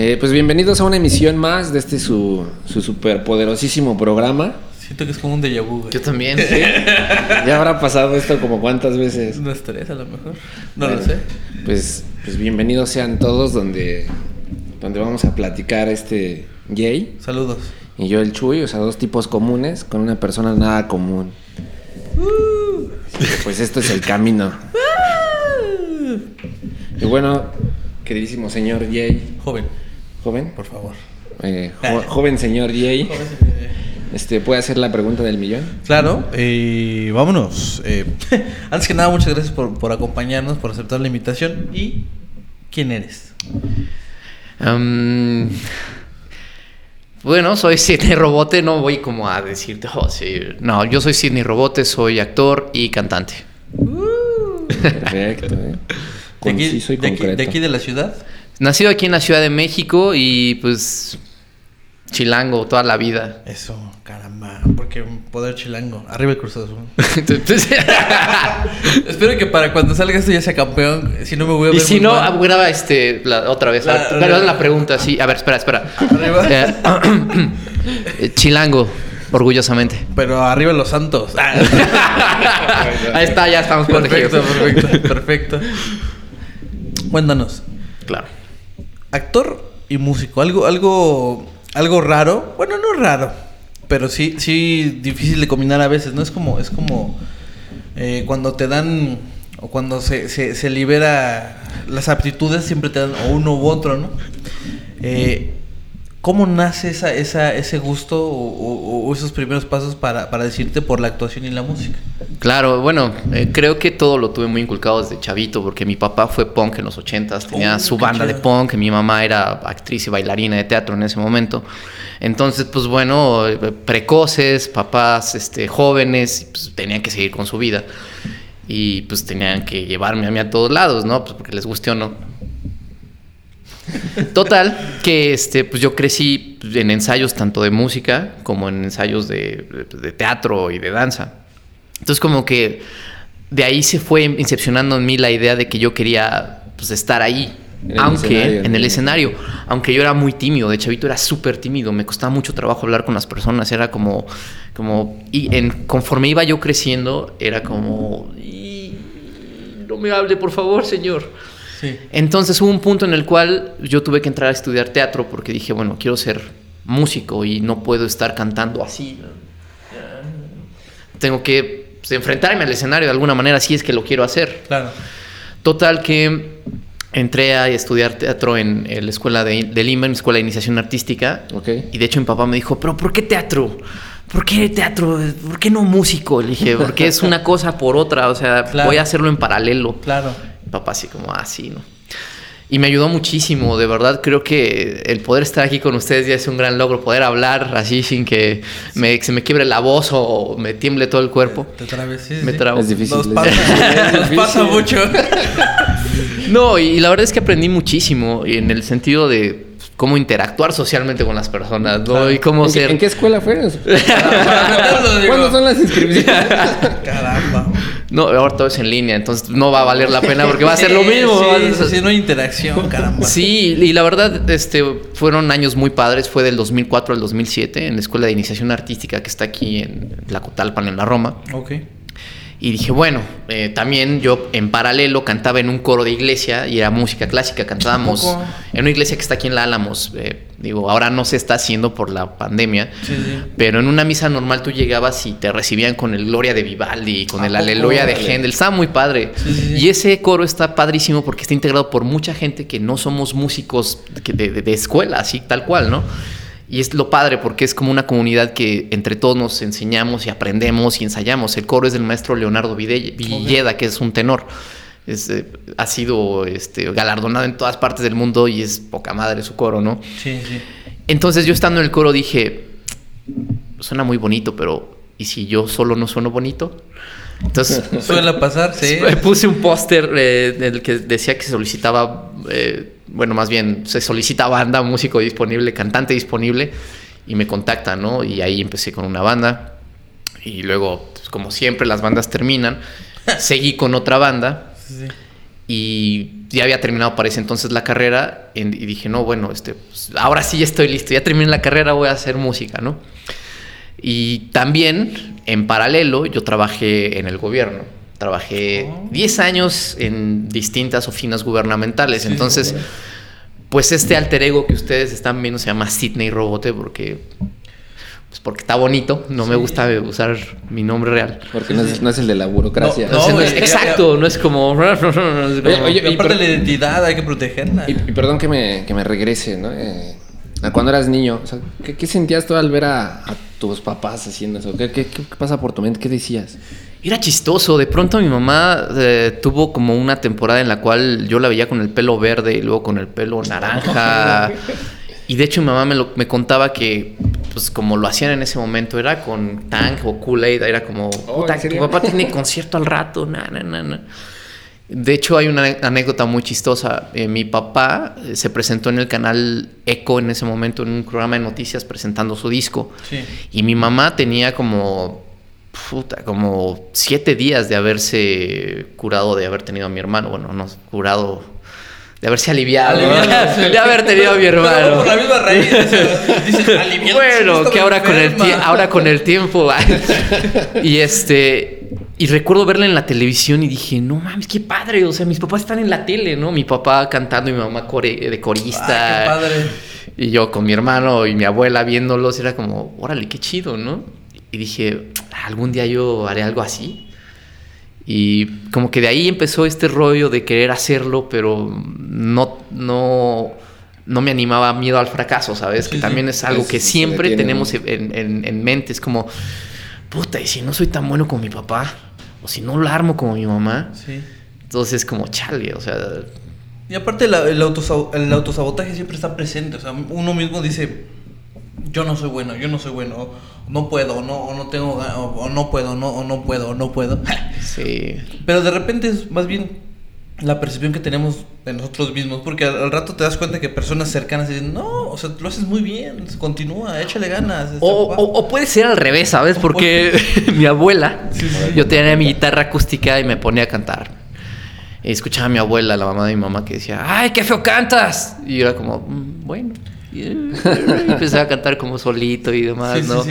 Eh, pues bienvenidos a una emisión más de este su, su superpoderosísimo programa. Siento que es como un déjà vu, güey. Yo también. Ya habrá pasado esto como cuántas veces. Unas tres a lo mejor. No Bueno, lo sé. Pues, pues bienvenidos sean todos donde, donde vamos a platicar este Jay Saludos. y yo el Chuy, o sea, dos tipos comunes con una persona nada común. Pues esto es el camino. Y bueno, queridísimo señor Jay, Joven, joven, por favor. eh, jo- joven señor Jay, este, ¿puede hacer la pregunta del millón? Claro, eh, vámonos. Eh, antes que nada, muchas gracias por, por acompañarnos, por aceptar la invitación. ¿Y quién eres? Um, bueno, soy Sidney Robote, no voy como a decirte, oh, sí. No, yo soy Sidney Robote, soy actor y cantante. Perfecto, ¿eh? ¿De aquí, Conciso y de, aquí, concreto. de aquí de la ciudad? Nacido aquí en la Ciudad de México y pues chilango toda la vida. Eso, caramba. Porque poder chilango. Arriba el Cruz Azul. Espero que para cuando salga esto ya sea campeón. Si no me voy a ver y si muy no, mal. ah, graba este, la- otra vez. La- A ver, perdón, la pregunta, sí. A ver, espera, espera. Arriba. Eh, eh, chilango, orgullosamente. Pero arriba los santos. Ahí está, ya estamos protegidos. perfecto, perfecto, perfecto. Cuéntanos. Claro. Actor y músico. Algo, algo, algo raro. Bueno, no raro. Pero sí, sí difícil de combinar a veces, ¿no? Es como, es como eh, cuando te dan o cuando se, se, se libera las aptitudes siempre te dan o uno u otro, ¿no? Eh, ¿Cómo nace esa, esa, ese gusto o, o- o esos primeros pasos para, para decirte por la actuación y la música? Claro, bueno, eh, creo que todo lo tuve muy inculcado desde chavito, porque mi papá fue punk en los ochentas, tenía Oh, su banda de punk, mi mamá era actriz y bailarina de teatro en ese momento. Entonces, pues bueno, precoces, papás este, jóvenes, pues, tenían que seguir con su vida. Y pues tenían que llevarme a mí a todos lados, ¿no? Pues porque les guste o no. Total, que este, pues yo crecí en ensayos tanto de música como en ensayos de, de teatro y de danza. Entonces como que de ahí se fue incepcionando en mí la idea de que yo quería pues, estar ahí. En aunque en el escenario, aunque yo era muy tímido, de chavito era súper tímido, me costaba mucho trabajo hablar con las personas, era como, como, y en, conforme iba yo creciendo, era como, "Y- no me hable, por favor, señor. Sí. Entonces hubo un punto en el cual yo tuve que entrar a estudiar teatro porque dije, bueno, quiero ser músico y no puedo estar cantando así. Tengo que pues, enfrentarme al escenario de alguna manera si es que lo quiero hacer. Claro. Total que entré a estudiar teatro en, en la escuela de, de Lima, en mi escuela de iniciación artística. Y de hecho mi papá me dijo, pero ¿por qué teatro? ¿Por qué teatro? ¿Por qué no músico? Le dije, porque es una cosa por otra, o sea, Claro. voy a hacerlo en paralelo. Claro. Papá así como, ah, sí, ¿no? Y me ayudó muchísimo, de verdad creo que el poder estar aquí con ustedes ya es un gran logro, poder hablar así sin que me, se me quiebre la voz o me tiemble todo el cuerpo. Te trabes, sí, Me sí. trabo. Es difícil. Nos es pasa, difícil. nos pasa mucho. No, y la verdad es que aprendí muchísimo en el sentido de cómo interactuar socialmente con las personas, ¿no? Claro. Y cómo ¿En, qué, ser... en qué escuela fue? meterlo, digo. ¿Cuándo son las inscripciones? Caramba. No, ahora todo es en línea, entonces no va a valer la pena porque va a ser lo mismo. Sí, sí, no hay interacción, caramba. Sí, y la verdad, este, fueron años muy padres. Fue del 2004 al 2007 en la Escuela de Iniciación Artística que está aquí en Tlacotalpan, en la Roma. Ok. Y dije, bueno, eh, también yo en paralelo cantaba en un coro de iglesia y era música clásica. Cantábamos en una iglesia que está aquí en La Álamos. eh, digo, ahora no se está haciendo por la pandemia. Sí, sí. Pero en una misa normal tú llegabas y te recibían con el Gloria de Vivaldi, con ¿A el? Aleluya de. Händel. Estaba muy padre. Sí. Y ese coro está padrísimo porque está integrado por mucha gente que no somos músicos que de, de- de escuela, así tal cual, ¿no? Y es lo padre porque es como una comunidad que entre todos nos enseñamos y aprendemos y ensayamos. El coro es del maestro Leonardo Villeda, que es un tenor. Es, eh, ha sido este, galardonado en todas partes del mundo y es poca madre su coro, ¿no? Sí, sí. Entonces yo estando en el coro dije, suena muy bonito, pero ¿y si yo solo no sueno bonito? Entonces Suele pasar, sí. puse un póster eh, en el que decía que se solicitaba, eh, bueno, más bien se solicita banda, músico disponible, cantante disponible, y me contactan, ¿no? Y ahí empecé con una banda, y luego, pues, como siempre, las bandas terminan, seguí con otra banda, Sí, sí. y ya había terminado para ese entonces la carrera y dije, no, bueno, este, pues, ahora sí ya estoy listo, ya terminé la carrera, voy a hacer música, ¿no? Y también, en paralelo, yo trabajé en el gobierno. Trabajé 10 años en distintas oficinas gubernamentales. Entonces, pues este alter ego que ustedes están viendo se llama Sidney Robote porque pues porque está bonito, no me gusta usar mi nombre real. Porque no es, el de la burocracia. No, exacto, no es como... Oye, y aparte de la identidad hay que protegerla. Y, perdón que me, que me regrese, ¿no? Eh, cuando eras niño, ¿qué, sentías tú al ver a, tus papás haciendo eso? ¿Qué, pasa por tu mente? ¿Qué decías? Era chistoso. De pronto mi mamá eh, tuvo como una temporada en la cual yo la veía con el pelo verde y luego con el pelo naranja. y de hecho mi mamá me, me contaba que pues como lo hacían en ese momento era con Tank o Kool-Aid, era como, oh, puta, tu papá tiene concierto al rato, na, na, na, De hecho, hay una anécdota muy chistosa. Eh, mi papá eh, se presentó en el canal Eco en ese momento, en un programa de noticias presentando su disco. Y mi mamá tenía como, puta, como siete días de haberse curado de haber tenido a mi hermano. Bueno, no, curado de haberse aliviado, de haber tenido a mi hermano. por la misma raíz. bueno, que ahora con, el ahora con el tiempo. y este. Y recuerdo verla en la televisión y dije, no mames, qué padre. O sea, mis papás están en la tele, ¿no? Mi papá cantando y mi mamá de corista. qué padre. Y yo con mi hermano y mi abuela viéndolos, era como, órale, qué chido, ¿no? Y dije, algún día yo haré algo así. Y como que de ahí empezó este rollo de querer hacerlo, pero no, no, no me animaba miedo al fracaso, ¿sabes? que también es algo que siempre tenemos en, en, mente. Es como, puta, y si no soy tan bueno como mi papá, o si no lo armo como mi mamá, sí. entonces como chale, o sea... Y aparte el, el autosabotaje siempre está presente, o sea, uno mismo dice, yo no soy bueno, yo no soy bueno no puedo, no, o no tengo, o, no puedo, no, o no puedo, o no puedo. Sí. Pero de repente es más bien la percepción que tenemos de nosotros mismos, porque al, rato te das cuenta que personas cercanas dicen, no, o sea, lo haces muy bien, continúa, échale ganas. O, puede ser al revés, ¿sabes? Porque mi abuela, yo tenía mi guitarra acústica y me ponía a cantar. Y escuchaba a mi abuela, la mamá de mi mamá, que decía, ¡ay, qué feo cantas! Y yo era como, mm, bueno. Y empecé a cantar como solito y demás, ¿no?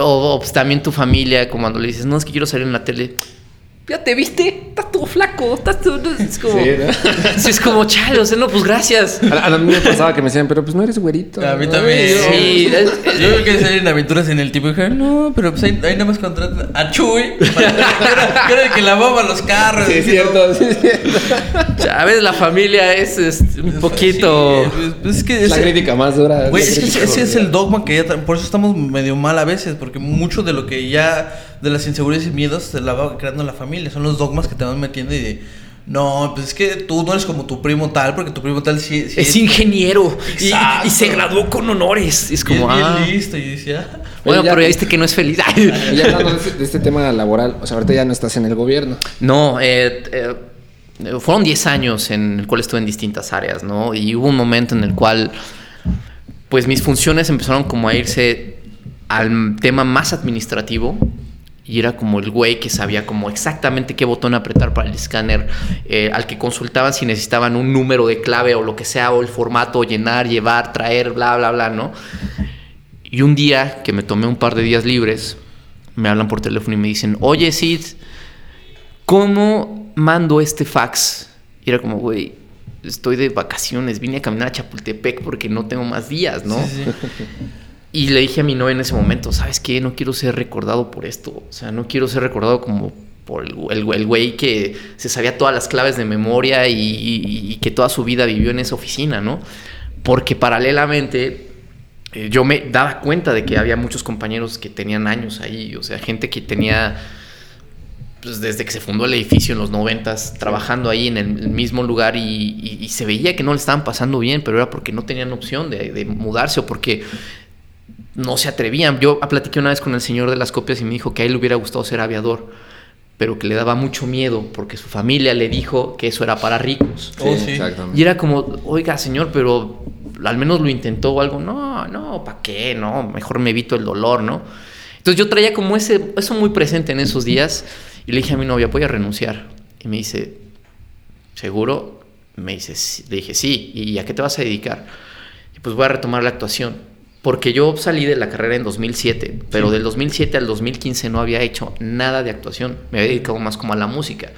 O, pues también tu familia, como cuando le dices, no, es que quiero salir en la tele ya te viste, estás todo flaco, estás todo... Es como, sí, ¿no? es como, chale, o sea, no, pues gracias. A, a, mí me pasaba que me decían, pero pues no eres güerito. A mí también. Sí. Yo quería salir en aventuras en el tipo y dije, no, pero pues ahí, nada más contratan a Chuy, que era, el que lavaba los carros. Sí, es cierto, sí, es cierto. A veces la familia es, un poquito... Pues, es que es la crítica más dura. Güey, es que ese es el dogma que ya... Por eso estamos medio mal a veces, porque mucho de lo que ya de las inseguridades y miedos se la va creando la familia. Son los dogmas que te van metiendo y de. No, pues es que tú no eres como tu primo tal, porque tu primo tal sí, es, ingeniero y, se graduó con honores. Es como, ah. listo. Y decía, bueno, pero ya viste que no es feliz. ya hablando de este, tema laboral, o sea, ahorita ya no estás en el gobierno. No, eh, eh, fueron 10 años en el cual estuve en distintas áreas, ¿no? Y hubo un momento en el cual, pues mis funciones empezaron como a irse al tema más administrativo y era como el güey que sabía como exactamente qué botón apretar para el escáner, eh, al que consultaban si necesitaban un número de clave o lo que sea, o el formato, llenar, llevar, traer, bla, bla, bla, ¿no? Y un día que me tomé un par de días libres, me hablan por teléfono y me dicen, oye Sid, ¿cómo mando este fax? Y era como, güey, estoy de vacaciones, vine a caminar a Chapultepec porque no tengo más días, ¿no? Sí, sí. Y le dije a mi novia en ese momento, ¿sabes qué? No quiero ser recordado por esto. O sea, no quiero ser recordado como por el, el, güey que se sabía todas las claves de memoria y, que toda su vida vivió en esa oficina, ¿no? Porque paralelamente eh, yo me daba cuenta de que había muchos compañeros que tenían años ahí, o sea, gente que tenía, pues desde que se fundó el edificio en los noventas, trabajando ahí en el, mismo lugar y, se veía que no le estaban pasando bien, pero era porque no tenían opción de, de mudarse o porque no se atrevían. Yo platiqué una vez con el señor de las copias y me dijo que a él le hubiera gustado ser aviador, pero que le daba mucho miedo porque su familia le dijo que eso era para ricos. Oh, y era como, oiga, señor, pero al menos lo intentó o algo. No, no, ¿para qué? No, mejor me evito el dolor, ¿no? Entonces yo traía como ese, eso muy presente en esos días y le dije a mi novia, voy a renunciar. Y me dice, ¿seguro? Me dice, sí. le dije, sí, ¿y a qué te vas a dedicar? Y pues voy a retomar la actuación. Porque yo salí de la carrera en 2007, pero del 2007 al 2015 no había hecho nada de actuación. Me había dedicado más como a la música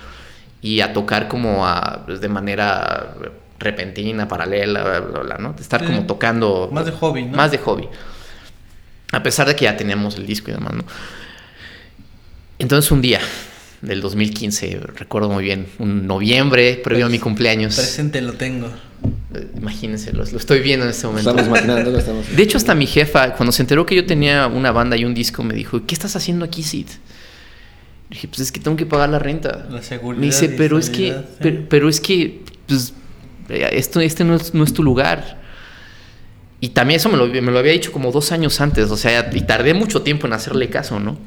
y a tocar como a, pues, de manera repentina, paralela, bla, bla, bla, ¿no? De estar Sí. como tocando. Más de hobby, ¿no? Más de hobby. A pesar de que ya teníamos el disco y demás, ¿no? Entonces un día del 2015, recuerdo muy bien, un noviembre previo a mi cumpleaños. Presente lo tengo. Eh, Imagínense, lo, lo estoy viendo en este momento. Estamos maquinando, lo estamos. De hecho, hasta mi jefa, cuando se enteró que yo tenía una banda y un disco, me dijo, ¿qué estás haciendo aquí, Sid? Le dije, pues es que tengo que pagar la renta. La seguridad Me dice, pero es que, estabilidad, sí". pero, pero es que, pues, eh, esto, este no es, no es tu lugar. Y también eso me lo, me lo había dicho como dos años antes, o sea, y tardé mucho tiempo en hacerle caso, ¿no?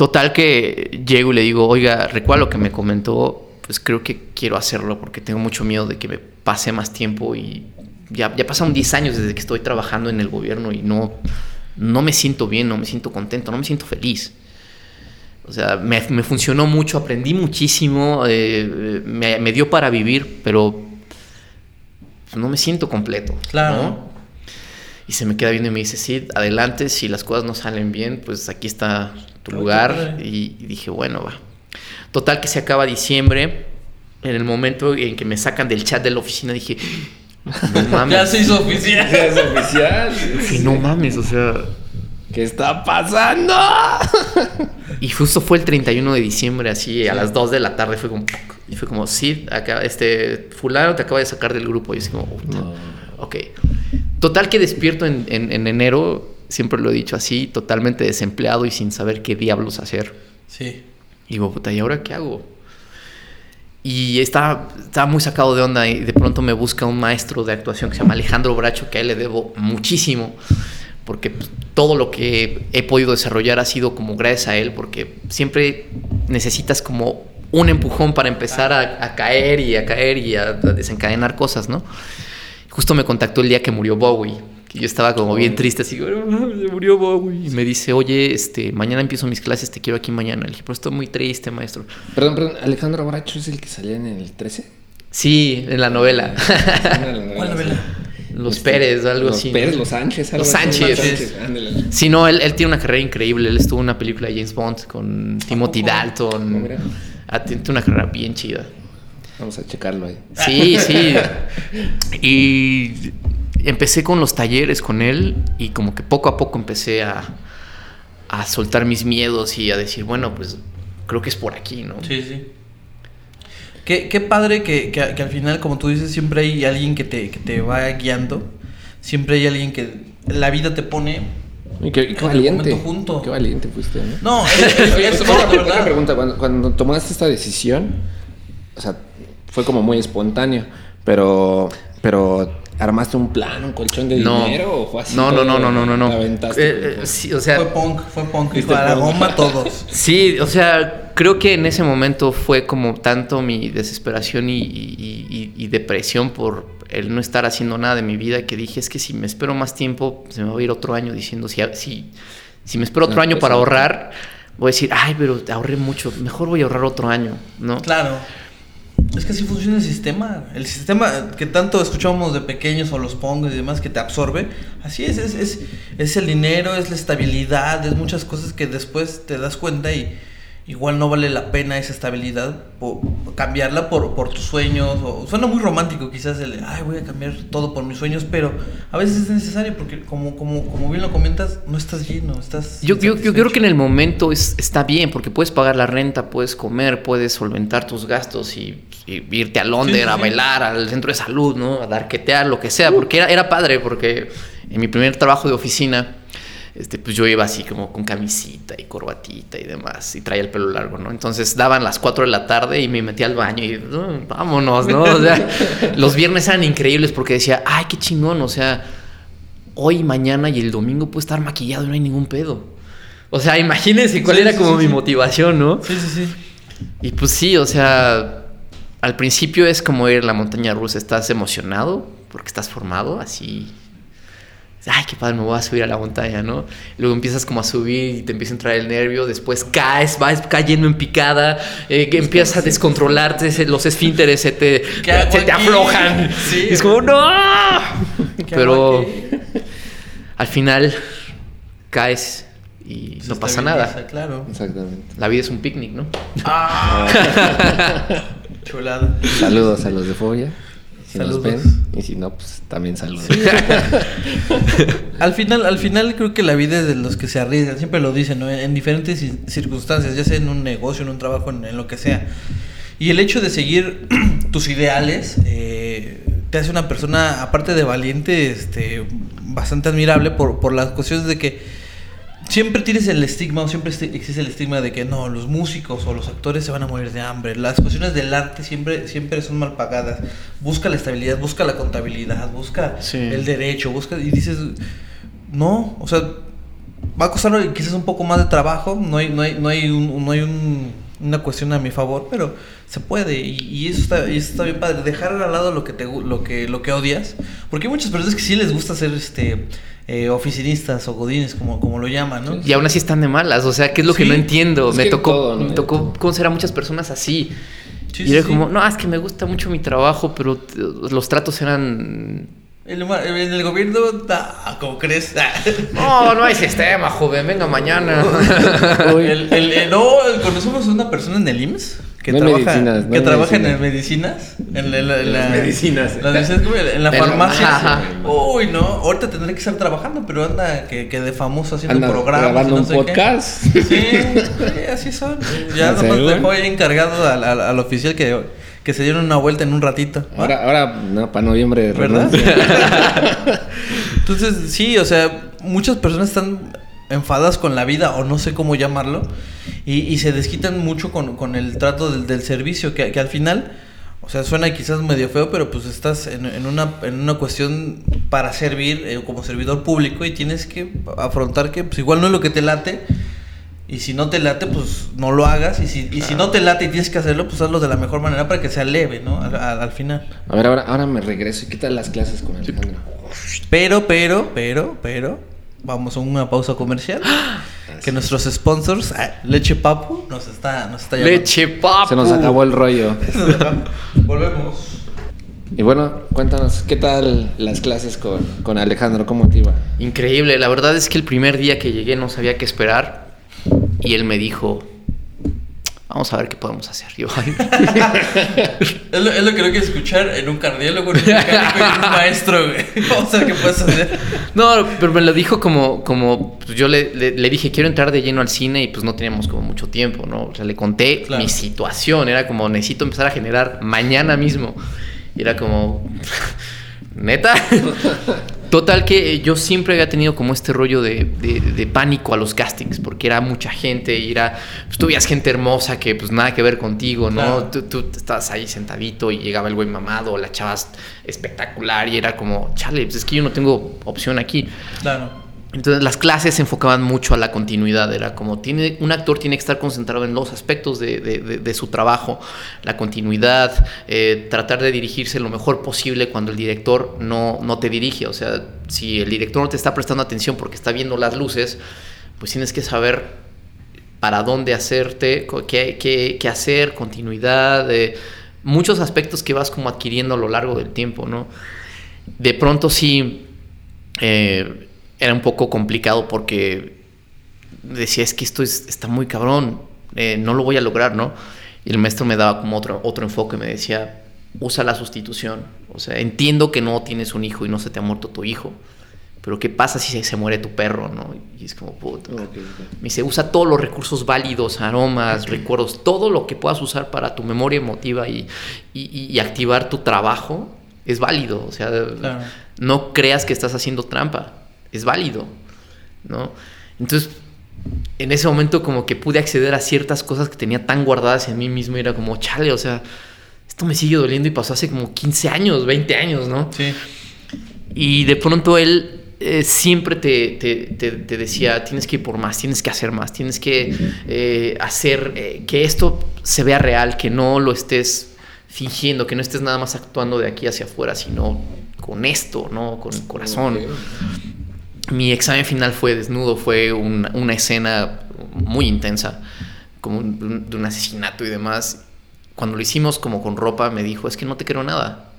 Total que llego y le digo, oiga, recuerda lo que me comentó, pues creo que quiero hacerlo porque tengo mucho miedo de que me pase más tiempo y ya, ya pasaron 10 años desde que estoy trabajando en el gobierno y no, no me siento bien, no me siento contento, no me siento feliz. O sea, me, me funcionó mucho, aprendí muchísimo, eh, me, me dio para vivir, pero no me siento completo. Claro. ¿no? Y se me queda viendo y me dice, sí, adelante, si las cosas no salen bien, pues aquí está tu lugar. Y, y dije, bueno, va. Total que se acaba diciembre. En el momento en que me sacan del chat de la oficina, dije, no mames. Ya se hizo oficial. Es oficial. Dije, no mames, o sea. ¿Qué está pasando? Y justo fue el 31 de diciembre, así a las 2 de la tarde, fue como. Y fue como, sí, acá, este, Fulano te acaba de sacar del grupo. Y así como, No. ok. Total que despierto en, en- en enero, siempre lo he dicho así, totalmente desempleado y sin saber qué diablos hacer. Sí. Y digo, puta, ¿y ahora qué hago? Y estaba, estaba muy sacado de onda y de pronto me busca un maestro de actuación que se llama Alejandro Bracho, que a él le debo muchísimo, porque pues, todo lo que he podido desarrollar ha sido como gracias a él, porque siempre necesitas como un empujón para empezar a, a caer y a caer y a, a desencadenar cosas, ¿no? Justo me contactó el día que murió Bowie, que yo estaba como bien triste, así, "No mames, se murió Bowie. Y me dice, oye, este, mañana empiezo mis clases, te quiero aquí mañana. Le dije, pero estoy muy triste, maestro. Perdón, perdón, Alejandro Bracho es el que salía en el 13. Sí, en la novela. ¿Cuál novela? Los Este, Pérez, algo los así. Pérez, los Sánchez, algo Los. Sánchez. ándale. Sí, no, él, él tiene una carrera increíble. Él estuvo en una película de James Bond con Timothy? Dalton. Ah, tiene una carrera bien chida. Vamos a checarlo ahí. Sí, sí. Y empecé con los talleres con él y como que poco a poco empecé a, a soltar mis miedos y a decir, bueno, pues creo que es por aquí, ¿no? Sí, sí. Qué, qué padre que, que- que al final, como tú dices, siempre hay alguien que te, que te va guiando. Siempre hay alguien que la vida te pone. Y qué, y qué valiente. junto. Qué valiente fuiste, ¿no? No, es, es- no, verdad. pregunta, cuando, cuando tomaste esta decisión, o sea, fue como muy espontáneo, pero, pero ¿armaste un plan, un colchón de No. dinero o fue así? no, no, no, no, no, no, no. ¿Te aventaste? Eh, eh, sí, o sea, Fue punk, fue punk. Fuiste Dijo, a la goma todos. Sí, o sea, creo que en ese momento fue como tanto mi desesperación y, y- y- y depresión por el no estar haciendo nada de mi vida que dije, es que si me espero más tiempo, se me va a ir otro año diciendo, si, si, si me espero otro No, año pues, para sí. ahorrar, voy a decir, ay, pero ahorré mucho, mejor voy a ahorrar otro año, ¿no? Claro. Es que así funciona el sistema. El sistema que tanto escuchamos de pequeños o los pongos y demás que te absorbe. Así es, es, es, es el dinero, es la estabilidad, es muchas cosas que después te das cuenta y igual no vale la pena esa estabilidad cambiarla por, por tus sueños. O, suena muy romántico quizás el, ay, voy a cambiar todo por mis sueños, pero a veces es necesario porque como, como, como bien lo comentas, no estás lleno, estás... Yo, yo, yo creo que en el momento es, está bien, porque puedes pagar la renta, puedes comer, puedes solventar tus gastos y, y irte a Londres Sí, sí, a sí. bailar, al centro de salud, ¿no? A darquetear, lo que sea, porque era, era padre, porque en mi primer trabajo de oficina, este, pues yo iba así como con camisita y corbatita y demás, y traía el pelo largo, ¿no? Entonces daban las 4 de la tarde y me metía al baño y "No, vámonos, ¿no? O sea, los viernes eran increíbles porque decía, ay, qué chingón, o sea, hoy, mañana y el domingo puedo estar maquillado y no hay ningún pedo. O sea, imagínense cuál Sí, era sí, como sí, mi motivación, ¿no? Sí, sí, sí. Y pues sí, o sea, al principio es como ir a la montaña rusa, estás emocionado porque estás formado, así ay, qué padre, me voy a subir a la montaña, ¿no? Luego empiezas como a subir y te empieza a entrar el nervio, después caes, vas cayendo en picada, eh, que empiezas a descontrolarte, se- los esfínteres se te, ¿Qué hago se te aflojan. Sí. Es como, ¡no! ¿Qué Pero al final caes y Se no pasa nada. Claro. Exactamente. La vida es un picnic, ¿no? Ah. Chulada. Saludos a los de Fobia. Si nos Saludos. ven. Y si no, pues también saludos. Al final, al final creo que la vida es de los que se arriesgan, siempre lo dicen, ¿no? En diferentes ci- circunstancias, ya sea en un negocio, en un trabajo, en, en lo que sea. Y el hecho de seguir tus ideales eh, te hace una persona, aparte de valiente, este, bastante admirable por, por las cuestiones de que siempre tienes el estigma, o siempre este- existe el estigma de que no, los músicos o los actores se van a morir de hambre. Las cuestiones del arte siempre, siempre son mal pagadas. Busca la estabilidad, busca la contabilidad, busca Sí. el derecho, busca y dices, no, o sea, va a costar quizás un poco más de trabajo, no hay, no hay, no hay, un- no hay un- una cuestión a mi favor, pero se puede y, y eso, está, y eso está bien padre, dejar al lado lo que, te, lo, que, lo que odias, porque hay muchas personas que sí les gusta ser este, eh, oficinistas o godines, como, como lo llaman, ¿no? Y aún así están de malas, o sea, ¿qué es lo que no entiendo? es me tocó, todo, ¿no? me tocó conocer a muchas personas así. Sí, y era sí. como, no, es que me gusta mucho mi trabajo, pero los tratos eran... El en el gobierno, ah, ¿cómo crees? No, no hay sistema, joven, venga mañana. El- el- el- no, conocemos a una persona en el IMSS que No trabaja, medicinas, no que en trabaja en medicinas. medicinas. En, la- en la- en las la- medicinas. las medicinas, la En la- farmacia. ajá. Uy, no, ahorita tendré que estar trabajando, pero anda que, que de famoso haciendo Anda programas. grabando no un sé qué. podcast. Sí, sí, así son. Ya ¿En nomás dejó ahí encargado al, al- al oficial que, que se dieron una vuelta en un ratito. Ahora, ahora, no, para noviembre. ¿Verdad? Entonces, sí, o sea, muchas personas están enfadadas con la vida o no sé cómo llamarlo y, y se desquitan mucho con, con el trato del, del servicio que, que al final, o sea, suena quizás medio feo, pero pues estás en, en una, en una cuestión para servir eh, como servidor público y tienes que afrontar que pues igual no es lo que te late. Y si no te late, pues no lo hagas. Y si, y si no te late y tienes que hacerlo, pues hazlo de la mejor manera para que sea leve, ¿no? Al, al- al final. A ver, ahora, ahora me regreso. ¿Y qué tal las clases con Alejandro? Pero, pero, pero, pero, vamos a una pausa comercial. que nuestros sponsors, ah, Leche Papu, nos está, nos está llamando. Leche papu. Se nos acabó el rollo. Volvemos. Y bueno, cuéntanos, ¿qué tal las clases con, con Alejandro? ¿Cómo te iba? Increíble, la verdad es que el primer día que llegué no sabía qué esperar y él me dijo, vamos a ver qué podemos hacer. Yo. Es lo, es lo que no que escuchar en un cardiólogo, en un mecánico y en un maestro, güey. Vamos a ver qué puedes hacer. No, pero me lo dijo como, como pues yo le, le- le dije, quiero entrar de lleno al cine y pues no teníamos como mucho tiempo, ¿no? O sea, le conté Claro. mi situación, era como, necesito empezar a generar mañana mismo. Y era como, neta. Total que eh, yo siempre había tenido como este rollo de, de- de pánico a los castings, porque era mucha gente y era, pues tú veías gente hermosa que pues nada que ver contigo, ¿no? Claro. Tú, tú estabas ahí sentadito y llegaba el güey mamado, la chava espectacular y era como, chale, pues es que yo no tengo opción aquí. Claro. Entonces las clases se enfocaban mucho a la continuidad, era como tiene, un actor tiene que estar concentrado en los aspectos de, de- su trabajo, la continuidad, eh, tratar de dirigirse lo mejor posible cuando el director no, no te dirige, o sea, si el director no te está prestando atención porque está viendo las luces, pues tienes que saber para dónde hacerte, qué, qué- qué hacer, continuidad, eh, muchos aspectos que vas como adquiriendo a lo largo del tiempo, ¿no? De pronto sí eh, era un poco complicado porque decía, es que esto es- está muy cabrón, eh, no lo voy a lograr, ¿no? Y el maestro me daba como otro, otro enfoque, me decía, usa la sustitución, o sea, entiendo que no tienes un hijo y no se te ha muerto tu hijo, pero ¿qué pasa si se, se muere tu perro, no? Y es como, puta. Me dice, usa todos los recursos válidos, aromas, recuerdos, todo lo que puedas usar para tu memoria emotiva y, y- y- y activar tu trabajo es válido. O sea, Claro. no creas que estás haciendo trampa, es válido, ¿no? Entonces, en ese momento como que pude acceder a ciertas cosas que tenía tan guardadas en mí mismo y era como, chale, o sea, esto me sigue doliendo y pasó hace como 15 años, 20 años, ¿no? Sí. Y de pronto él eh, siempre te, te- te- te decía, tienes que ir por más, tienes que hacer más, tienes que eh, hacer eh, que esto se vea real, que no lo estés fingiendo, que no estés nada más actuando de aquí hacia afuera, sino con esto, ¿no? Con el corazón. Mi examen final fue desnudo, fue una, una escena muy intensa, como un- de un asesinato y demás. Cuando lo hicimos como con ropa, me dijo, es que no te quiero nada.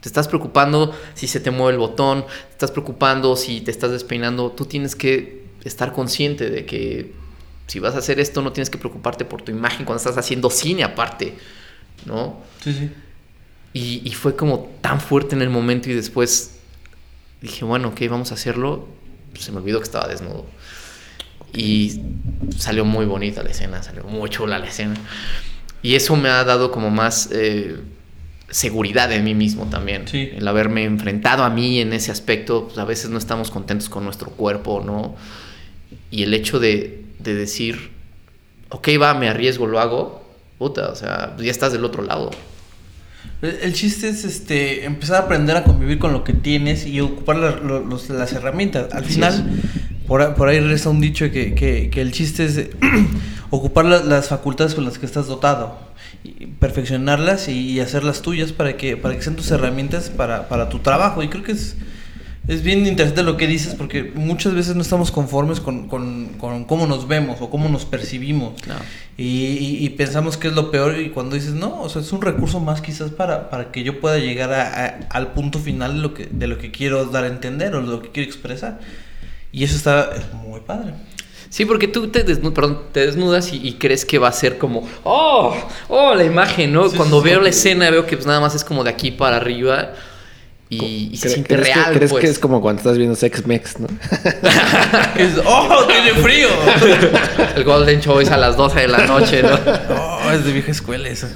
Te estás preocupando si se te mueve el botón, te estás preocupando si te estás despeinando. Tú tienes que estar consciente de que si vas a hacer esto, no tienes que preocuparte por tu imagen cuando estás haciendo cine aparte, ¿no? Sí, sí. Y, y fue como tan fuerte en el momento y después dije, bueno, ok, vamos a hacerlo. Se me olvidó que estaba desnudo. Y salió muy bonita la escena, salió muy chula la escena. Y eso me ha dado como más eh, seguridad en mí mismo también. Sí. El haberme enfrentado a mí en ese aspecto, pues a veces no estamos contentos con nuestro cuerpo, ¿no? Y el hecho de, de decir, ok, va, me arriesgo, lo hago, puta, o sea, ya estás del otro lado. El, chiste es este empezar a aprender a convivir con lo que tienes y ocupar la- lo- los- las herramientas. Al final, por, ahí resta un dicho que, que- que el chiste es ocupar la- las facultades con las que estás dotado, y perfeccionarlas y, y hacerlas tuyas para que, para que sean tus herramientas para, para tu trabajo. Y creo que es, es bien interesante lo que dices porque muchas veces no estamos conformes con, con- con cómo nos vemos o cómo nos percibimos. Y, y- y pensamos que es lo peor y cuando dices, no, o sea, es un recurso más quizás para, para que yo pueda llegar a- a- al punto final de lo, que, de lo que quiero dar a entender o lo que quiero expresar. Y eso está es muy padre. Sí, porque tú te, desnu- perdón, te desnudas y, y crees que va a ser como, oh, oh, la imagen, ¿no? Sí, Cuando sí, veo sí. la escena veo que pues nada más es como de aquí para arriba y, y se ¿Cre- siente ¿Crees, que, crees pues. que es como cuando estás viendo Sex Mex, no? Es, ¡Oh, tiene frío! El Golden Choice a las 12 de la noche, ¿no? No, es de vieja escuela eso.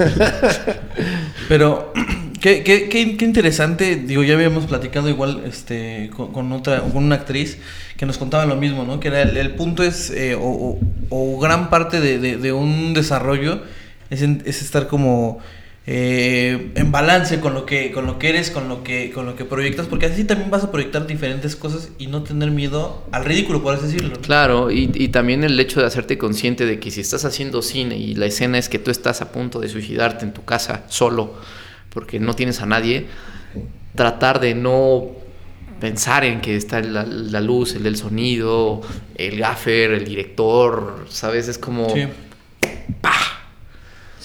Pero, qué, qué, qué, qué interesante. Digo, ya habíamos platicado igual este, con, con otra, con una actriz que nos contaba lo mismo, ¿no? Que era el, el punto es, eh, o, o- o gran parte de, de- de un desarrollo es, en- es estar como eh, en balance con lo que con lo que eres, con lo que con lo que proyectas, porque así también vas a proyectar diferentes cosas y no tener miedo al ridículo, por así decirlo. ¿no? Claro, y, y también el hecho de hacerte consciente de que si estás haciendo cine y la escena es que tú estás a punto de suicidarte en tu casa solo porque no tienes a nadie, tratar de no pensar en que está la, la luz, el sonido, el gaffer, el director, ¿sabes? Es como Sí.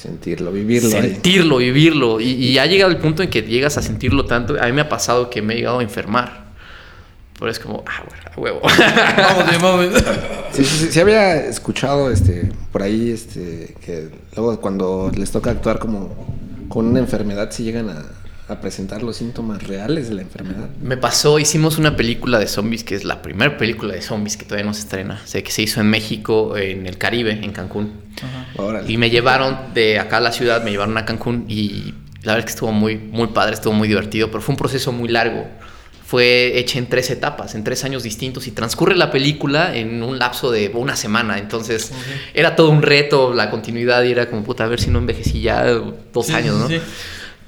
Sentirlo, vivirlo. ahí. sentirlo, vivirlo. Y, y ha llegado el punto en que llegas a sentirlo tanto. A mí me ha pasado que me he llegado a enfermar. Pero es como, ah, bueno, a huevo. Vamos, vamos. Sí, sí, sí, sí había escuchado este por ahí este que luego cuando les toca actuar como con una enfermedad si llegan a, a presentar los síntomas reales de la enfermedad. Me pasó, hicimos una película de zombies, que es la primera película de zombies que todavía no se estrena. Sé que se hizo en México, en el Caribe, en Cancún. Y me llevaron de acá a la ciudad, me llevaron a Cancún y la verdad es que estuvo muy, muy padre, estuvo muy divertido, pero fue un proceso muy largo. Fue hecha en tres etapas, en tres años distintos y transcurre la película en un lapso de una semana. Entonces era todo un reto, la continuidad y era como, puta, a ver si no envejecí ya dos Sí, años, ¿no? sí.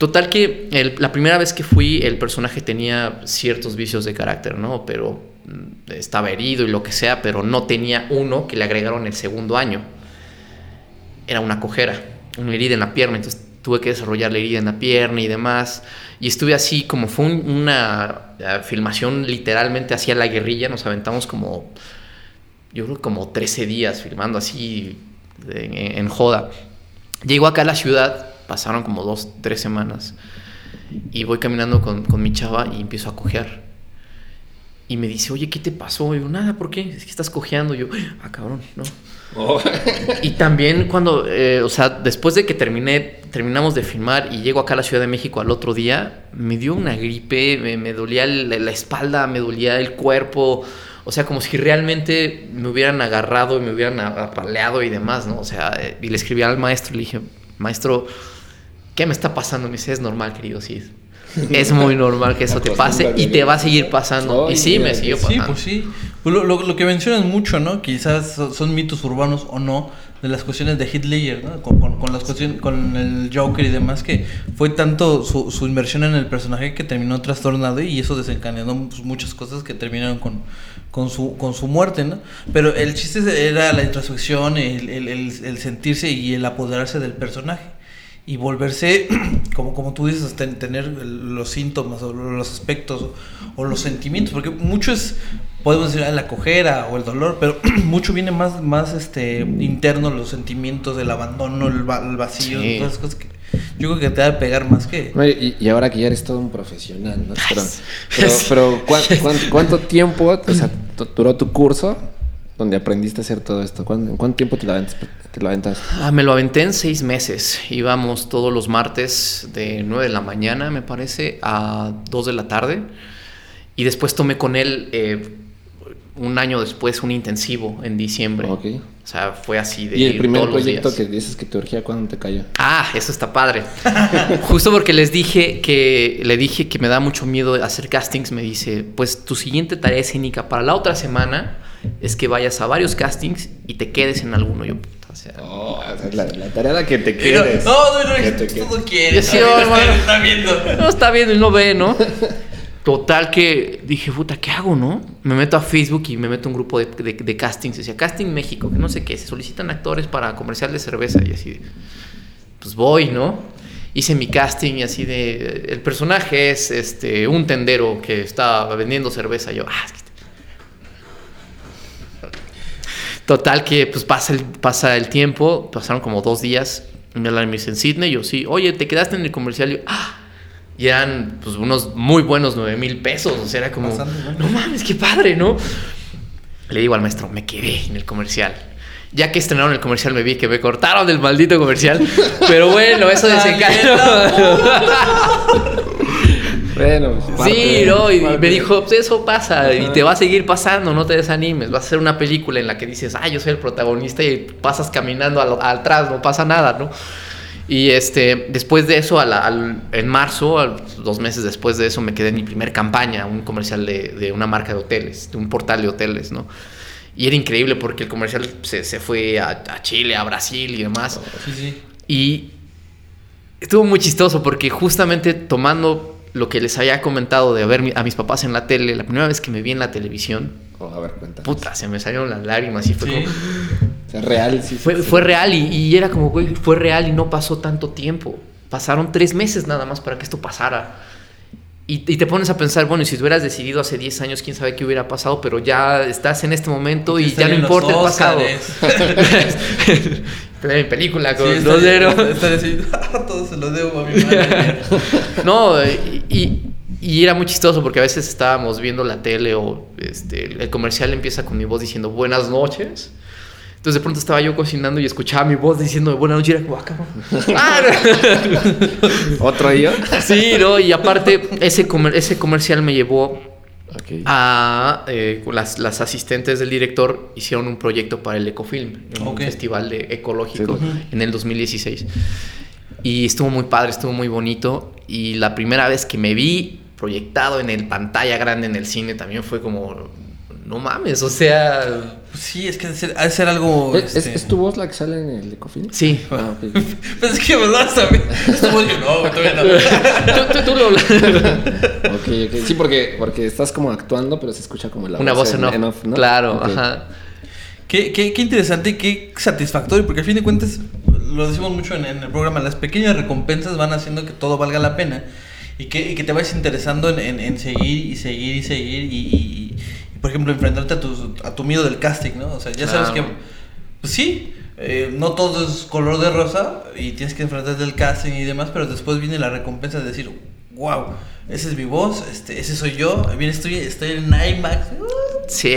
Total que la primera vez que fui, el personaje tenía ciertos vicios de carácter, ¿no? Pero mm, estaba herido y lo que sea, pero no tenía uno que le agregaron el segundo año. Era una cojera, una herida en la pierna, entonces tuve que desarrollar la herida en la pierna y demás. Y estuve así, como fue un- una eh, filmación literalmente hacia la guerrilla, nos aventamos como, yo creo como 13 días filmando así en, en joda. Llego acá a la ciudad, pasaron como dos, tres semanas, y voy caminando con, con mi chava y empiezo a cojear. Y me dice, oye, ¿qué te pasó? Y yo, nada, ¿por qué? Es que estás cojeando. Y yo, ah, cabrón, ¿no? Y también cuando, eh, o sea, después de que terminé, terminamos de filmar y llego acá a la Ciudad de México al otro día, me dio una gripe, me, me dolía el- la espalda, me dolía el cuerpo, o sea, como si realmente me hubieran agarrado y me hubieran apaleado y demás, ¿no? O sea, eh, y le escribí al maestro y le dije, maestro, ¿qué me está pasando? Me dice, es normal, querido Sid. Es muy normal que eso te pase y te va a seguir pasando. Y sí, me siguió Sí, pasando. pues sí. Pues lo, lo- lo que mencionas mucho, ¿no? Quizás so- son mitos urbanos o no, de las cuestiones de Ledger, ¿no? Con, con- con las cuestiones, con el Joker y demás, que fue tanto su, su inmersión en el personaje que terminó trastornado y eso desencadenó pues, muchas cosas que terminaron con, con, su, con su muerte, ¿no? Pero el chiste era la introspección, el, el- el- el sentirse y el apoderarse del personaje. Y volverse, como, como tú dices, ten- tener el- los síntomas o los aspectos o, los sentimientos, porque mucho es, podemos decir, la cojera o el dolor, pero mucho viene más, más este, interno, los sentimientos del abandono, el, va- el vacío, Sí. todas esas cosas que yo creo que te va a pegar más que... Y, y ahora que ya eres todo un profesional, ¿no? Pero, pero, pero ¿cuán- cuán- ¿cuánto tiempo o sea, tu- duró tu curso donde aprendiste a hacer todo esto? ¿Cuán- ¿En cuánto tiempo te lo, aventas- te lo aventaste? Ah, me lo aventé en seis meses. Íbamos todos los martes de 9 de la mañana, me parece, a 2 de la tarde. Y después tomé con él eh, un año después un intensivo en diciembre. Ok. O sea, fue así de Y el ir primer todos los proyecto días. que dices que te urgía, ¿cuándo te cayó? Ah, eso está padre. Justo porque les dije que le dije que me da mucho miedo hacer castings, me dice, pues tu siguiente tarea escénica para la otra semana es que vayas a varios castings y te quedes en alguno. Yo, puta, o sea, Oh, la, la tarea era que te quedes. no, no, no, Que te tú no quieres. Sí, hermano. está- viendo. no está viendo y no ve, ¿no? Total que dije, puta, ¿qué hago, no? Me meto a Facebook y me meto a un grupo de, de, de castings. Decía, Casting México, que no sé qué, se solicitan actores para comercial de cerveza. Y así, pues voy, ¿no? Hice mi casting y así de... El personaje es este, un tendero que está vendiendo cerveza. Yo, ah, es que... Total que pues pasa el, pasa el tiempo, pasaron como dos días. Me hablan y me dicen, Sidney, yo sí, oye, te quedaste en el comercial. Yo, ah, y eran pues unos muy buenos 9 mil pesos. O sea, era como, Bastante no mames, qué padre, ¿no? Le digo al maestro, me quedé en el comercial. Ya que estrenaron el comercial, me vi que me cortaron del maldito comercial. Pero bueno, eso desencadenó. Bueno, pues, Sí, no, y parte me dijo, pues eso pasa y te va a seguir pasando, no te desanimes. Vas a hacer una película en la que dices, ah, yo soy el protagonista y pasas caminando al, atrás, no pasa nada, ¿no? Y este, después de eso, a la- al- en marzo, al- dos meses después de eso, me quedé en mi primer campaña, un comercial de, de una marca de hoteles, de un portal de hoteles, ¿no? Y era increíble porque el comercial se, se fue a, a Chile, a Brasil y demás. Sí, sí. Y estuvo muy chistoso porque justamente tomando lo que les había comentado de ver a mis papás en la tele, la primera vez que me vi en la televisión, Oh, a ver, cuéntanos. puta, se me salieron las lágrimas y fue Sí. como... O sea, real, sí. Fue, sí, fue real y, y era como, güey, fue real y no pasó tanto tiempo. Pasaron tres meses nada más para que esto pasara. Y, y te pones a pensar, bueno, y si hubieras decidido hace 10 años, quién sabe qué hubiera pasado, pero ya estás en este momento y ya no importa el pasado. Tener mi película con Sí, dos estaría- dedos. "Ah, todo se lo debo a mi madre. No, y, y- y era muy chistoso porque a veces estábamos viendo la tele o este, el comercial empieza con mi voz diciendo buenas noches. Entonces de pronto estaba yo cocinando y escuchaba mi voz diciendo buenas noches y era como, ah. Ah, ¿Otro día? sí, ¿no? Y aparte ese, comer- ese comercial me llevó Ok. a eh, las, las asistentes del director hicieron un proyecto para el Ecofilm, un Ok. festival de ecológico Sí. en el 2016. Y estuvo muy padre, estuvo muy bonito. Y la primera vez que me vi proyectado en el pantalla grande en el cine también fue como, no mames, o sea, Sí, es que ha de ser, ha de ser algo. ¿Es, es- este- es tu voz la que sale en el ecofilm? sí. Ah. Pues es que me vas a ver. Estuvo yo, no, todavía no. Tú- tú- tú lo- Ok, ok. Sí, porque, porque estás como actuando, pero se escucha como la Una voz en off. ¿no? Claro, ajá. Qué, qué, qué interesante y qué satisfactorio, porque al fin de cuentas, lo decimos mucho en, en el programa, las pequeñas recompensas van haciendo que todo valga la pena y que, y que te vayas interesando en, en- en seguir y seguir y seguir y, y- y, por ejemplo, enfrentarte a tu, a tu miedo del casting, ¿no? O sea, ya sabes que, pues sí, eh, no todo es color de rosa y tienes que enfrentarte al casting y demás, pero después viene la recompensa de decir, wow, esa es mi voz, este, ese soy yo, bien estoy, estoy en IMAX. uh, Sí,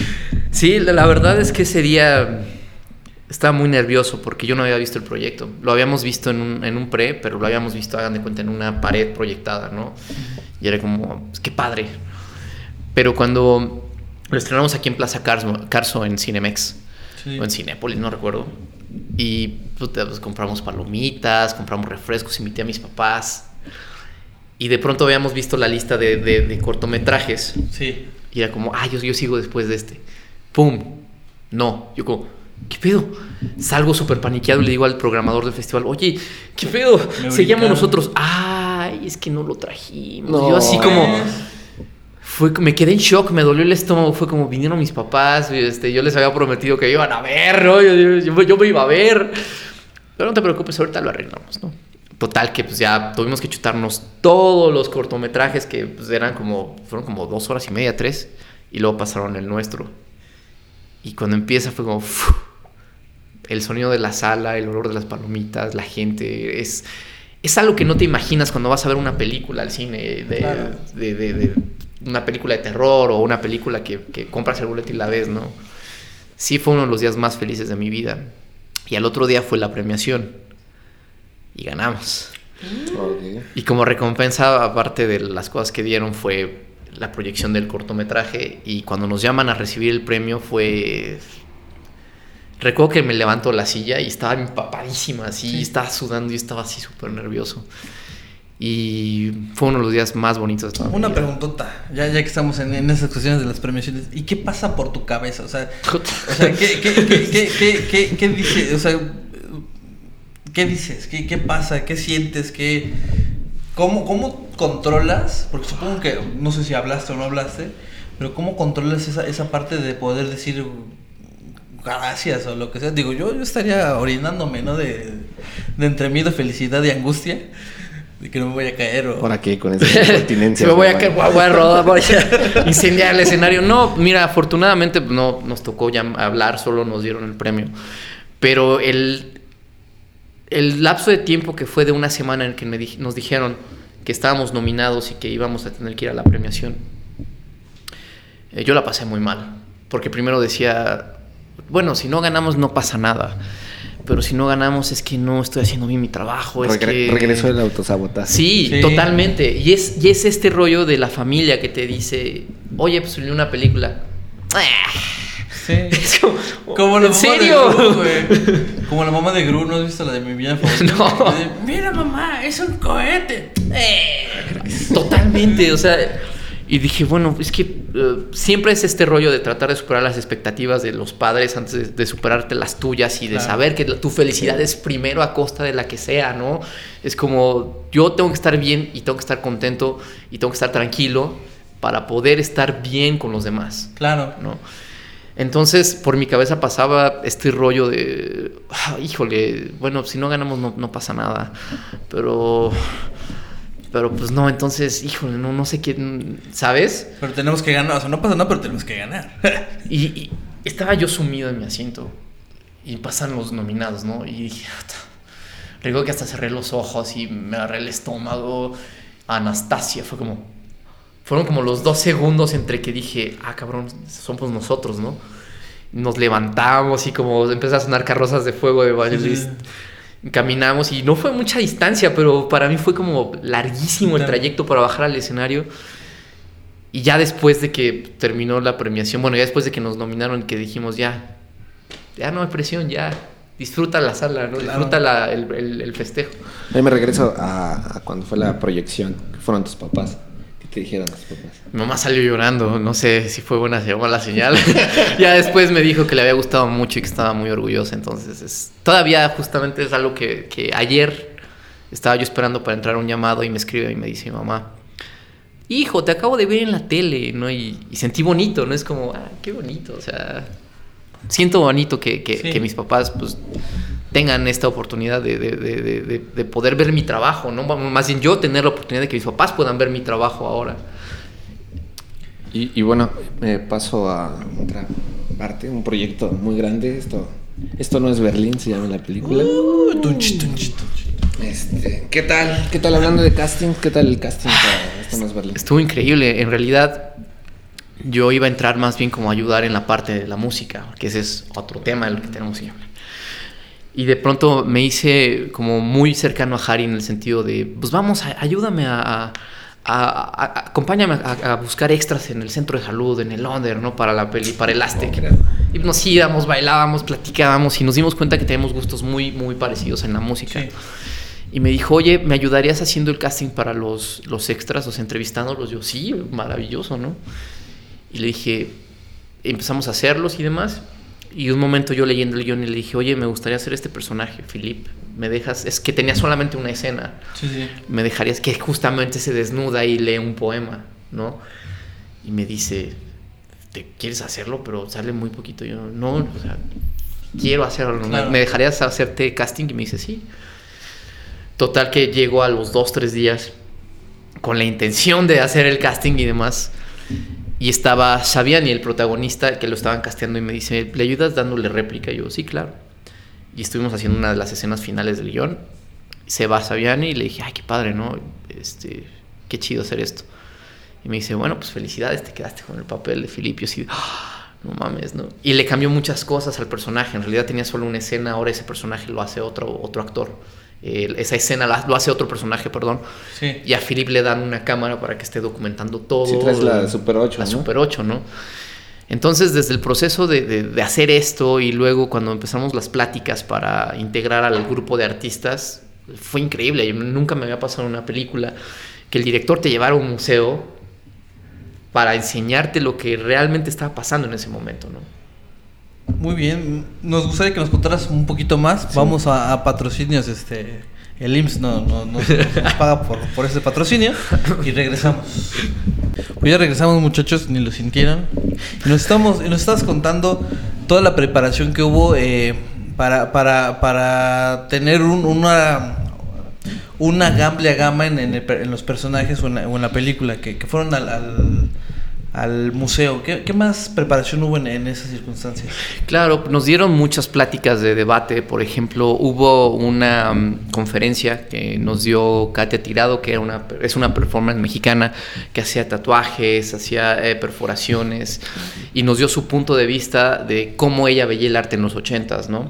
sí, la, la verdad es que ese día estaba muy nervioso porque yo no había visto el proyecto. Lo habíamos visto en un, en un pre, pero lo habíamos visto, hagan de cuenta, en una pared proyectada, ¿no? Y era como, qué padre. Pero cuando lo estrenamos aquí en Plaza Carso, Carso en Cinemex, Sí. o en Cinépolis, no recuerdo. Y puta, pues, compramos palomitas, compramos refrescos, invité a mis papás. Y de pronto habíamos visto la lista de, de- de cortometrajes. Sí. Y era como, ah, yo, yo sigo después de este. ¡Pum! No. Yo como, ¿qué pedo? Salgo súper paniqueado y le digo al programador del festival, oye, ¿qué pedo? Me Seguíamos brincaron. nosotros. Ay, es que no lo trajimos. No. Yo así como... Pues, Fue, me quedé en shock, me dolió el estómago. Fue como vinieron mis papás. Este, yo les había prometido que iban a ver, ¿no? Yo, yo- yo- me iba a ver. Pero no te preocupes, ahorita lo arreglamos, ¿no? Total, que pues ya tuvimos que chutarnos todos los cortometrajes que pues, eran como, fueron como dos horas y media, tres, y luego pasaron el nuestro. Y cuando empieza fue como, el sonido de la sala, el olor de las palomitas, la gente, es, es algo que no te imaginas cuando vas a ver una película al cine, de, Claro. de- de- de una película de terror o una película que, que compras el boleto y la ves, ¿no? Sí fue uno de los días más felices de mi vida. Y al otro día fue la premiación. Y ganamos. Y como recompensa, aparte de las cosas que dieron, fue la proyección del cortometraje. Y cuando nos llaman a recibir el premio fue... Recuerdo que me levanto de la silla y estaba empapadísima, así, estaba sudando y estaba así súper nervioso. Y fue uno de los días más bonitos de toda mi Una vida. preguntota, ya, ya que estamos en, en esas cuestiones de las premiaciones, ¿y qué pasa por tu cabeza? O sea, o sea ¿qué, qué, qué, qué, dices? O sea, ¿qué dices? ¿Qué, qué pasa? ¿Qué sientes? ¿Qué, cómo, ¿Cómo controlas? Porque supongo que, no sé si hablaste o no hablaste, pero ¿cómo controlas esa, esa parte de poder decir gracias o lo que sea? Digo, yo, yo estaría orinándome, ¿no? De, de entre miedo, felicidad y angustia. De que no me voy a caer o... ¿Por aquí con esa incontinencia? Se me voy a caer, voy a- rodar, voy a incendiar el escenario. No, mira, afortunadamente no nos tocó ya hablar, solo nos dieron el premio. Pero el, el lapso de tiempo que fue de una semana en que me nos dijeron que estábamos nominados y que íbamos a tener que ir a la premiación, eh, yo la pasé muy mal. Porque primero decía, bueno, si no ganamos no pasa nada. Pero si no ganamos es que no estoy haciendo bien mi trabajo. Es Regre- que... Regreso del autosabotaje. Sí, Sí. totalmente. Y es, y es este rollo de la familia que te dice, oye, pues salió una película. Sí. Es como, Como la ¿En mamá serio? de Gru, güey. Como la mamá de Gru, ¿no has visto la de mi villana favorita? No. De, Mira, mamá, es un cohete. Eh. Totalmente, o sea, y dije, bueno, es que eh, siempre es este rollo de tratar de superar las expectativas de los padres antes de, de superarte las tuyas y de Claro. saber que tu felicidad es primero a costa de la que sea, ¿no? Es como, yo tengo que estar bien y tengo que estar contento y tengo que estar tranquilo para poder estar bien con los demás. Claro. ¿no? Entonces, por mi cabeza pasaba este rollo de, "Ah, híjole, bueno, si no ganamos no, no pasa nada, pero, pero pues no, entonces, híjole, no, no sé qué, ¿sabes? Pero tenemos que ganar. O sea, no pasa nada, pero tenemos que ganar. Y, y estaba yo sumido en mi asiento y pasan los nominados, ¿no? Y dije, recuerdo que hasta cerré los ojos y me agarré el estómago. Anastasia, fue como, fueron como los dos segundos entre que dije, ah, cabrón, somos nosotros, ¿no? Nos levantamos y como empezó a sonar carrozas de fuego de Vangelis. Caminamos y no fue mucha distancia, pero para mí fue como larguísimo el trayecto para bajar al escenario. Y ya después de que terminó la premiación, bueno, ya después de que nos nominaron, que dijimos ya, ya no hay presión, ya disfruta la sala, ¿no? Claro. disfruta la- el, el- el festejo. Ahí me regreso a, a cuando fue la proyección, que fueron tus papás. ¿Qué dijeron tus papás? Mi mamá salió llorando, no sé si fue buena o mala señal. ya después me dijo que le había gustado mucho y que estaba muy orgullosa, entonces es, todavía justamente es algo que, que ayer estaba yo esperando para entrar a un llamado y me escribe y me dice mi mamá, hijo, te acabo de ver en la tele, ¿no? Y, y sentí bonito, ¿no? Es como, ah, qué bonito, o sea, siento bonito que, que- Sí. que mis papás, pues, tengan esta oportunidad de, de- de- de- de- de poder ver mi trabajo, ¿no? Más bien yo tener la oportunidad de que mis papás puedan ver mi trabajo ahora. Y, y bueno, me paso a otra parte, un proyecto muy grande. Esto, esto no es Berlín, se llama la película. Uh, tunchi, tunchi, tunchi. Este, ¿Qué tal? ¿Qué tal hablando de casting? ¿Qué tal el casting para Esto no es Berlín? Estuvo increíble. En realidad, yo iba a entrar más bien como a ayudar en la parte de la música, que ese es otro tema de lo que tenemos que hablar. Y de pronto me hice como muy cercano a Harry en el sentido de, pues vamos, ayúdame a... a- a- a- acompáñame a, buscar extras en el centro de salud, en el Onder, ¿no? Para la peli, para el Aztec. Y nos íbamos, bailábamos, platicábamos y nos dimos cuenta que tenemos gustos muy, muy parecidos en la música. Sí. Y me dijo, oye, ¿me ayudarías haciendo el casting para los, los extras, o sea, entrevistándolos? Yo, sí, maravilloso, ¿no? Y le dije, empezamos a hacerlos y demás. Y un momento yo leyendo el guion y le dije, oye, me gustaría hacer este personaje, Philip. ¿Me dejas? Es que tenía solamente una escena. Sí, sí. ¿Me dejarías que justamente se desnuda y lee un poema, ¿no? Y me dice, ¿te quieres hacerlo? Pero sale muy poquito. Yo, no, o sea, quiero hacerlo, ¿me- Claro. ¿me dejarías hacerte casting? Y me dice, sí. Total que llego a los dos, tres días con la intención de hacer el casting y demás. Y estaba Sabiani, el protagonista, que lo estaban casteando y me dice, ¿le ayudas dándole réplica? Y yo, sí, claro. Y estuvimos haciendo una de las escenas finales del guion. Se va Sabiani y le dije, ay, qué padre, ¿no? Este, qué chido hacer esto. Y me dice, bueno, pues felicidades, te quedaste con el papel de Filipio. Así, "Ah, no mames, ¿no? Y le cambió muchas cosas al personaje. En realidad tenía solo una escena, ahora ese personaje lo hace otro, otro actor. Eh, esa escena la- lo hace otro personaje, perdón. Sí. Y a Philip le dan una cámara para que esté documentando todo. Sí, traes la Super 8, La ¿no? Super 8, ¿no? Entonces, desde el proceso de, de- de hacer esto y luego cuando empezamos las pláticas para integrar al grupo de artistas, fue increíble. Yo nunca me había pasado en una película que el director te llevara a un museo para enseñarte lo que realmente estaba pasando en ese momento, ¿no? Muy bien, nos gustaría que nos contaras un poquito más. Vamos a, a patrocinios, este, el IMSS no, no, no- nos paga por, por ese patrocinio y regresamos. Pues ya regresamos muchachos, ni lo sintieron. Y nos estamos, y nos estás contando toda la preparación que hubo eh, para, para, para tener un- una una amplia gama en, en el en los personajes o en la, o en la película que, que fueron al, al, al museo. ¿Qué, más preparación hubo en, en esas circunstancias? Claro, nos dieron muchas pláticas de debate. Por ejemplo, hubo una mm, conferencia que nos dio Katia Tirado, que es una performance mexicana que hacía tatuajes, hacía eh, perforaciones y nos dio su punto de vista de cómo ella veía el arte en los ochentas, ¿no?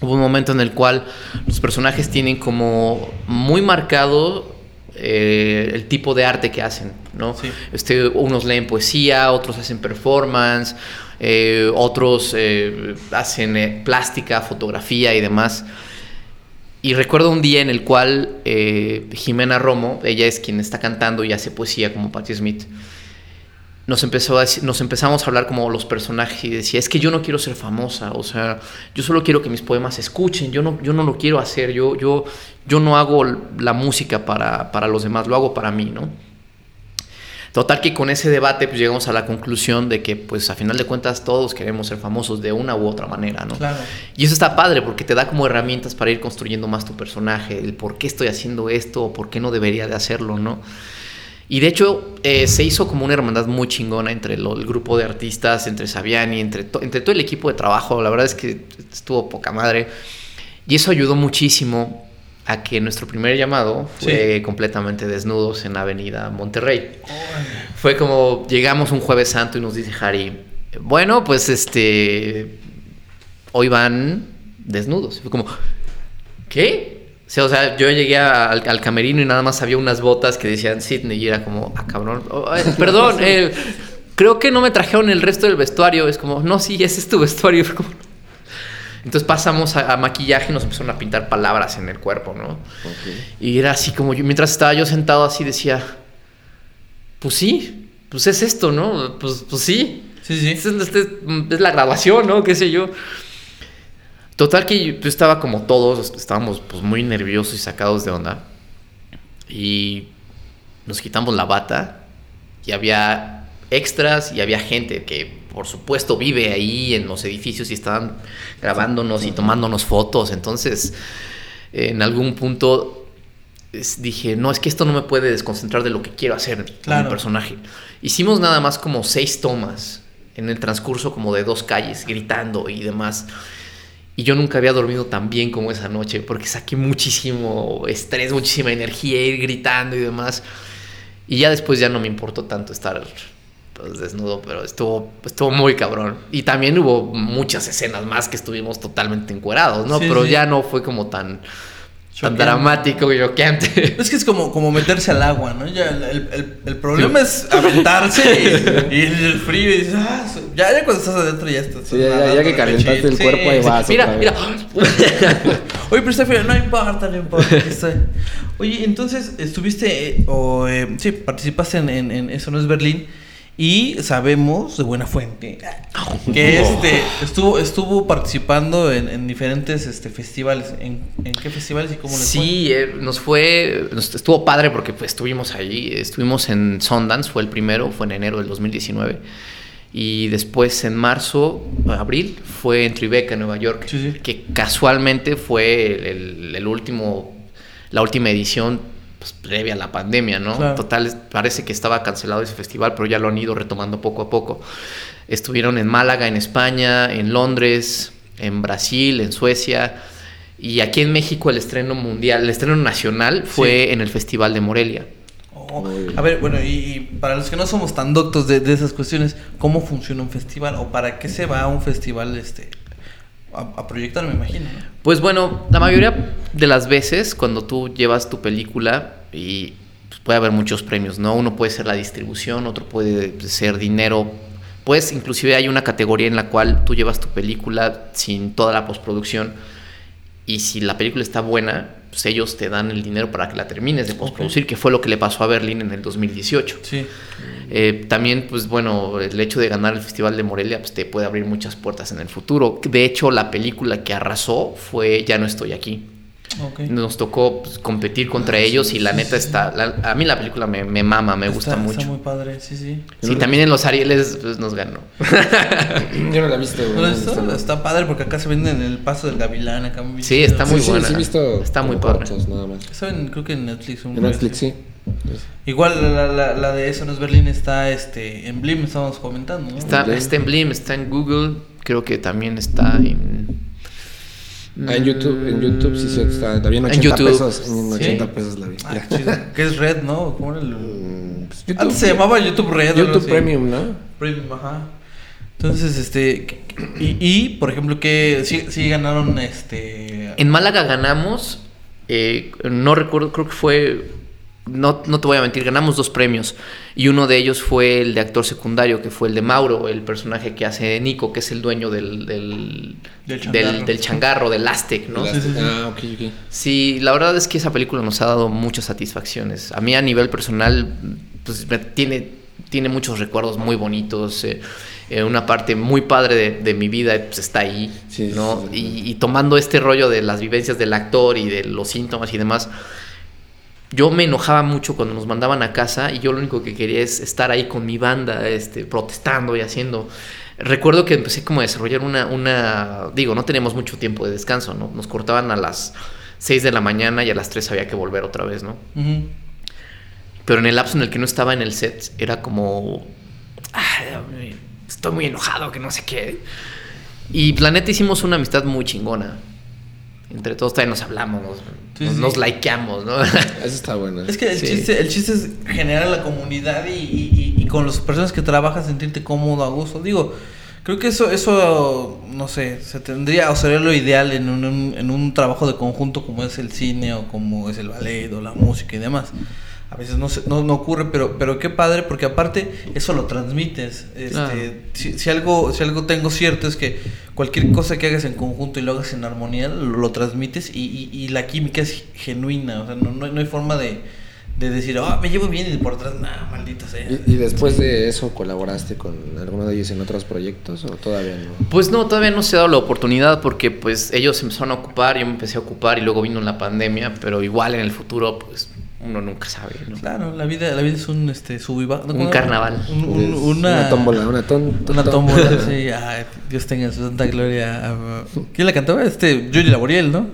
Hubo un momento en el cual los personajes tienen como muy marcado eh, el tipo de arte que hacen, ¿no? Sí. Este, unos leen poesía, otros hacen performance, eh, otros eh, hacen plástica, fotografía y demás. Y recuerdo un día en el cual Jimena Romo, ella es quien está cantando y hace poesía como Patti Smith, nos, empezó a, nos empezamos a hablar como los personajes y decía, es que yo no quiero ser famosa, o sea, yo solo quiero que mis poemas se escuchen, yo no, yo no lo quiero hacer, yo, yo, yo no hago la música para, para los demás, lo hago para mí, ¿no? Total que con ese debate pues llegamos a la conclusión de que pues a final de cuentas todos queremos ser famosos de una u otra manera, ¿no? Claro. Y eso está padre porque te da como herramientas para ir construyendo más tu personaje, el por qué estoy haciendo esto o por qué no debería de hacerlo, ¿no? Y de hecho eh, se hizo como una hermandad muy chingona entre lo- el grupo de artistas, entre Sabiani, entre, to- entre todo el equipo de trabajo. La verdad es que estuvo poca madre. Y eso ayudó muchísimo a que nuestro primer llamado fue completamente desnudos en Avenida Monterrey. Fue como llegamos un jueves santo y nos dice Harry, bueno, pues este, hoy van desnudos. Y Fue como, ¿qué? O sea, o sea, yo llegué a- al, al camerino y nada más había unas botas que decían Sydney y era como, ah, cabrón, oh, perdón, eh, creo que no me trajeron el resto del vestuario. Es como, no, sí, ese es tu vestuario. Entonces pasamos a, a maquillaje y nos empezaron a pintar palabras en el cuerpo, ¿no? Y era así como yo, mientras estaba yo sentado así decía, pues sí, pues es esto, ¿no? Pues, pues sí. Sí, sí. Es, es- la grabación, ¿no? ¿Qué sé yo? Total que yo, estaba como todos, estábamos pues muy nerviosos y sacados de onda. Y nos quitamos la bata y había extras y había gente que por supuesto vive ahí en los edificios y estaban grabándonos y tomándonos fotos. Entonces, en algún punto dije, no, es que esto no me puede desconcentrar de lo que quiero hacer con Claro. mi personaje. Hicimos nada más como seis tomas en el transcurso como de dos calles, gritando y demás. Y yo nunca había dormido tan bien como esa noche, porque saqué muchísimo estrés, muchísima energía, ir gritando y demás. Y ya después ya no me importó tanto estar pues, desnudo, pero estuvo, estuvo muy cabrón. Y también hubo muchas escenas más que estuvimos totalmente encuerados, ¿no? Sí, pero sí. ya no fue como tan, tan dramático y choqueante. Es que es como, como meterse al agua, ¿no? Ya el, el- el- problema es aventarse y, y el frío y dices, ah, ya, ya cuando estás adentro ya estás. Sí, ya- ya- que calentaste el cuerpo, ahí sí. vas. mira, mira. Oye, pero está frío, no importa, no importa. estoy. Oye, entonces estuviste, eh, o eh, sí, participaste en, en- en Eso no es Berlín. Y sabemos de buena fuente que este estuvo estuvo participando en, en diferentes este, festivales. ¿En, en qué festivales y cómo les fue? Sí, eh, nos fue, nos- estuvo padre porque pues, estuvimos allí, estuvimos en Sundance, fue el primero, fue en enero del 2019. Y después en marzo, abril, fue en Tribeca, Nueva York, Sí, sí. que casualmente fue el, el- el último, la última edición pues, previa a la pandemia, ¿no? Claro. Total, parece que estaba cancelado ese festival, pero ya lo han ido retomando poco a poco. Estuvieron en Málaga, en España, en Londres, en Brasil, en Suecia. Y aquí en México el estreno mundial, el estreno nacional fue en el Festival de Morelia. Oh, a ver, bueno, y, y para los que no somos tan doctos de, de esas cuestiones, ¿cómo funciona un festival? ¿O para qué se va a un festival este a, proyectar, me imagino? ¿no? Pues bueno, la mayoría de las veces cuando tú llevas tu película y pues, puede haber muchos premios, ¿no? Uno puede ser la distribución, otro puede ser dinero. Pues inclusive hay una categoría en la cual tú llevas tu película sin toda la postproducción y si la película está buena, pues ellos te dan el dinero para que la termines de postproducir, que fue lo que le pasó a Berlín en el 2018. Sí. Eh, también, pues bueno, el hecho de ganar el Festival de Morelia pues, te puede abrir muchas puertas en el futuro. De hecho, la película que arrasó fue Ya no estoy aquí. Ok. Nos tocó pues, competir contra ellos y la neta está... la- a mí la película me, me mama, me gusta Está- mucho. Está muy padre, sí, sí. Sí, también en los Arieles pues, nos ganó. Yo no la he visto, güey. No, está, está- está padre porque acá se venden el paso del gavilán, acá muy Sí, está muy sí, buena. Sí, sí, visto Está muy padre. cortos, nada más. Está en- creo que en Netflix. un- En Netflix, sí. Igual la, la, la de Eso no es Berlín está este, en Blim, estábamos comentando, ¿no? Está, está en Blim, está en Google, creo que también está en... Ah, en YouTube, en YouTube sí, sí, está. La vi en En 80 YouTube. pesos. En ¿Sí? 80 pesos la vi. Ah, que es Red, ¿no? ¿Cómo era el...? Mm, pues, Antes se llamaba YouTube Red. YouTube. Premium, ¿no? Premium, ajá. Entonces, este... Y, y, por ejemplo, que sí, sí ganaron, este... En Málaga ganamos, eh, no recuerdo, creo que fue, no, no te voy a mentir, ganamos dos premios. Y uno de ellos fue el de actor secundario, que fue el de Mauro, el personaje que hace Nico, que es el dueño del, del, Del del, changarro. del changarro, del Aztec, ¿no? Las- Sí, sí, sí. Ah. Sí, la verdad es que esa película nos ha dado muchas satisfacciones. A mí a nivel personal, pues me tiene, tiene muchos recuerdos muy bonitos. eh, eh, una parte muy padre de, de mi vida pues, está ahí, Sí, ¿no? sí, sí. Y, y tomando este rollo de las vivencias del actor y de los síntomas y demás, yo me enojaba mucho cuando nos mandaban a casa y yo lo único que quería es estar ahí con mi banda, este, protestando y haciendo. Recuerdo que empecé como a desarrollar una, una, digo, no teníamos mucho tiempo de descanso, ¿no? Nos cortaban a las 6 de la mañana y a las 3 había que volver otra vez, ¿no? Pero en el lapso en el que no estaba en el set era como, "Ay, estoy muy enojado, que no sé qué. Y la neta hicimos una amistad muy chingona. Entre todos todavía nos hablamos, nos, Sí, nos, sí. nos likeamos, ¿no? Eso está bueno. Es que el, Sí. chiste, el chiste es generar la comunidad y, y- y- y con las personas que trabajas sentirte cómodo, a gusto. Digo, creo que eso, eso no sé, se tendría o sería lo ideal en un, un- en un trabajo de conjunto como es el cine o como es el ballet o la música y demás. A veces no, se- no, no ocurre, pero, pero qué padre, porque aparte eso lo transmites. Este, Claro. si, si algo, si algo tengo cierto es que cualquier cosa que hagas en conjunto y lo hagas en armonía, lo, lo transmites y, y- y la química es genuina. O sea, no, no hay- no hay forma de, de decir, ah, me llevo bien y por atrás, nada, maldita sea. ¿Y, y después de eso colaboraste con alguno de ellos en otros proyectos o todavía no? Pues no, todavía no se ha dado la oportunidad porque pues ellos se empezaron a ocupar, yo me empecé a ocupar y luego vino la pandemia, pero igual en el futuro pues uno nunca sabe, ¿no? Claro, la vida, la vida es un este, sub y baja. ¿no? Un carnaval. Un- un- Es una, una tómbola, una ton- Una tómbola, sí. Ay, Dios tenga su santa gloria. a- ¿Quién la cantaba? Este, Yuri Laboriel, ¿no?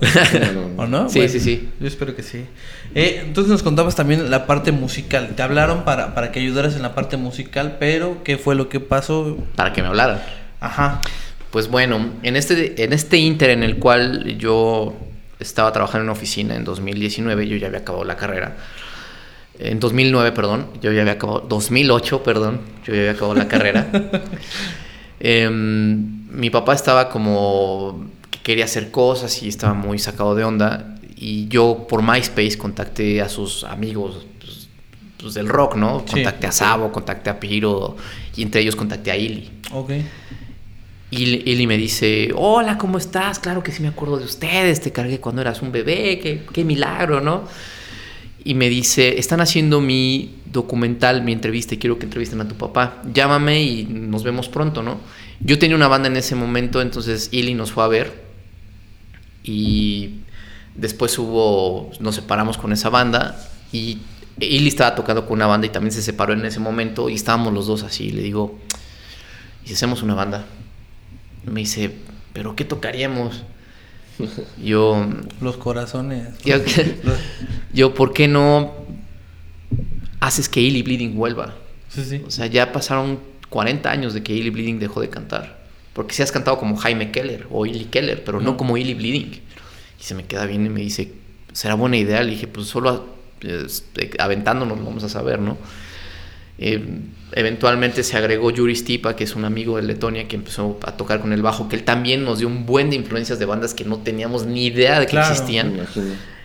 ¿O no? Sí, sí, sí. Yo espero que sí. Eh, entonces nos contabas también la parte musical. Te hablaron para, para que ayudaras en la parte musical, pero ¿qué fue lo que pasó? Para que me hablaran. Ajá. Pues bueno, en este, en este inter en el cual yo estaba trabajando en una oficina en 2019, yo ya había acabado la carrera. En 2009, perdón, yo ya había acabado, 2008, perdón, yo ya había acabado la carrera. Em, mi papá estaba como que quería hacer cosas y estaba muy sacado de onda. Y yo por MySpace contacté a sus amigos pues, pues, del rock, ¿no? Sí. Contacté a Sabo, contacté a Piro y entre ellos contacté a Ili. Ok. Y Ili me dice, hola, ¿cómo estás? Claro que sí me acuerdo de ustedes, te cargué cuando eras un bebé, qué, qué milagro, ¿no? Y me dice, están haciendo mi documental, mi entrevista, y quiero que entrevisten a tu papá. Llámame y nos vemos pronto, ¿no? Yo tenía una banda en ese momento, entonces Ili nos fue a ver. Y después hubo, nos separamos con esa banda. Y Ili estaba tocando con una banda y también se separó en ese momento. Y estábamos los dos así. Y le digo, ¿y si hacemos una banda? Me dice, ¿pero qué tocaríamos? Yo, Los corazones. yo, yo, ¿por qué no haces que Illy Bleeding vuelva? Sí, sí. O sea, ya pasaron 40 años de que Illy Bleeding dejó de cantar. Porque si has cantado como Jaime Keller o Illy Keller, pero no, No. como Illy Bleeding. Y se me queda bien y me dice, ¿será buena idea? Le dije, pues solo eh, aventándonos lo vamos a saber, ¿no? Eh, eventualmente se agregó Yuri Stipa, que es un amigo de Letonia que empezó a tocar con el bajo, que él también nos dio un buen de influencias de bandas que no teníamos ni idea de que Claro. Existían.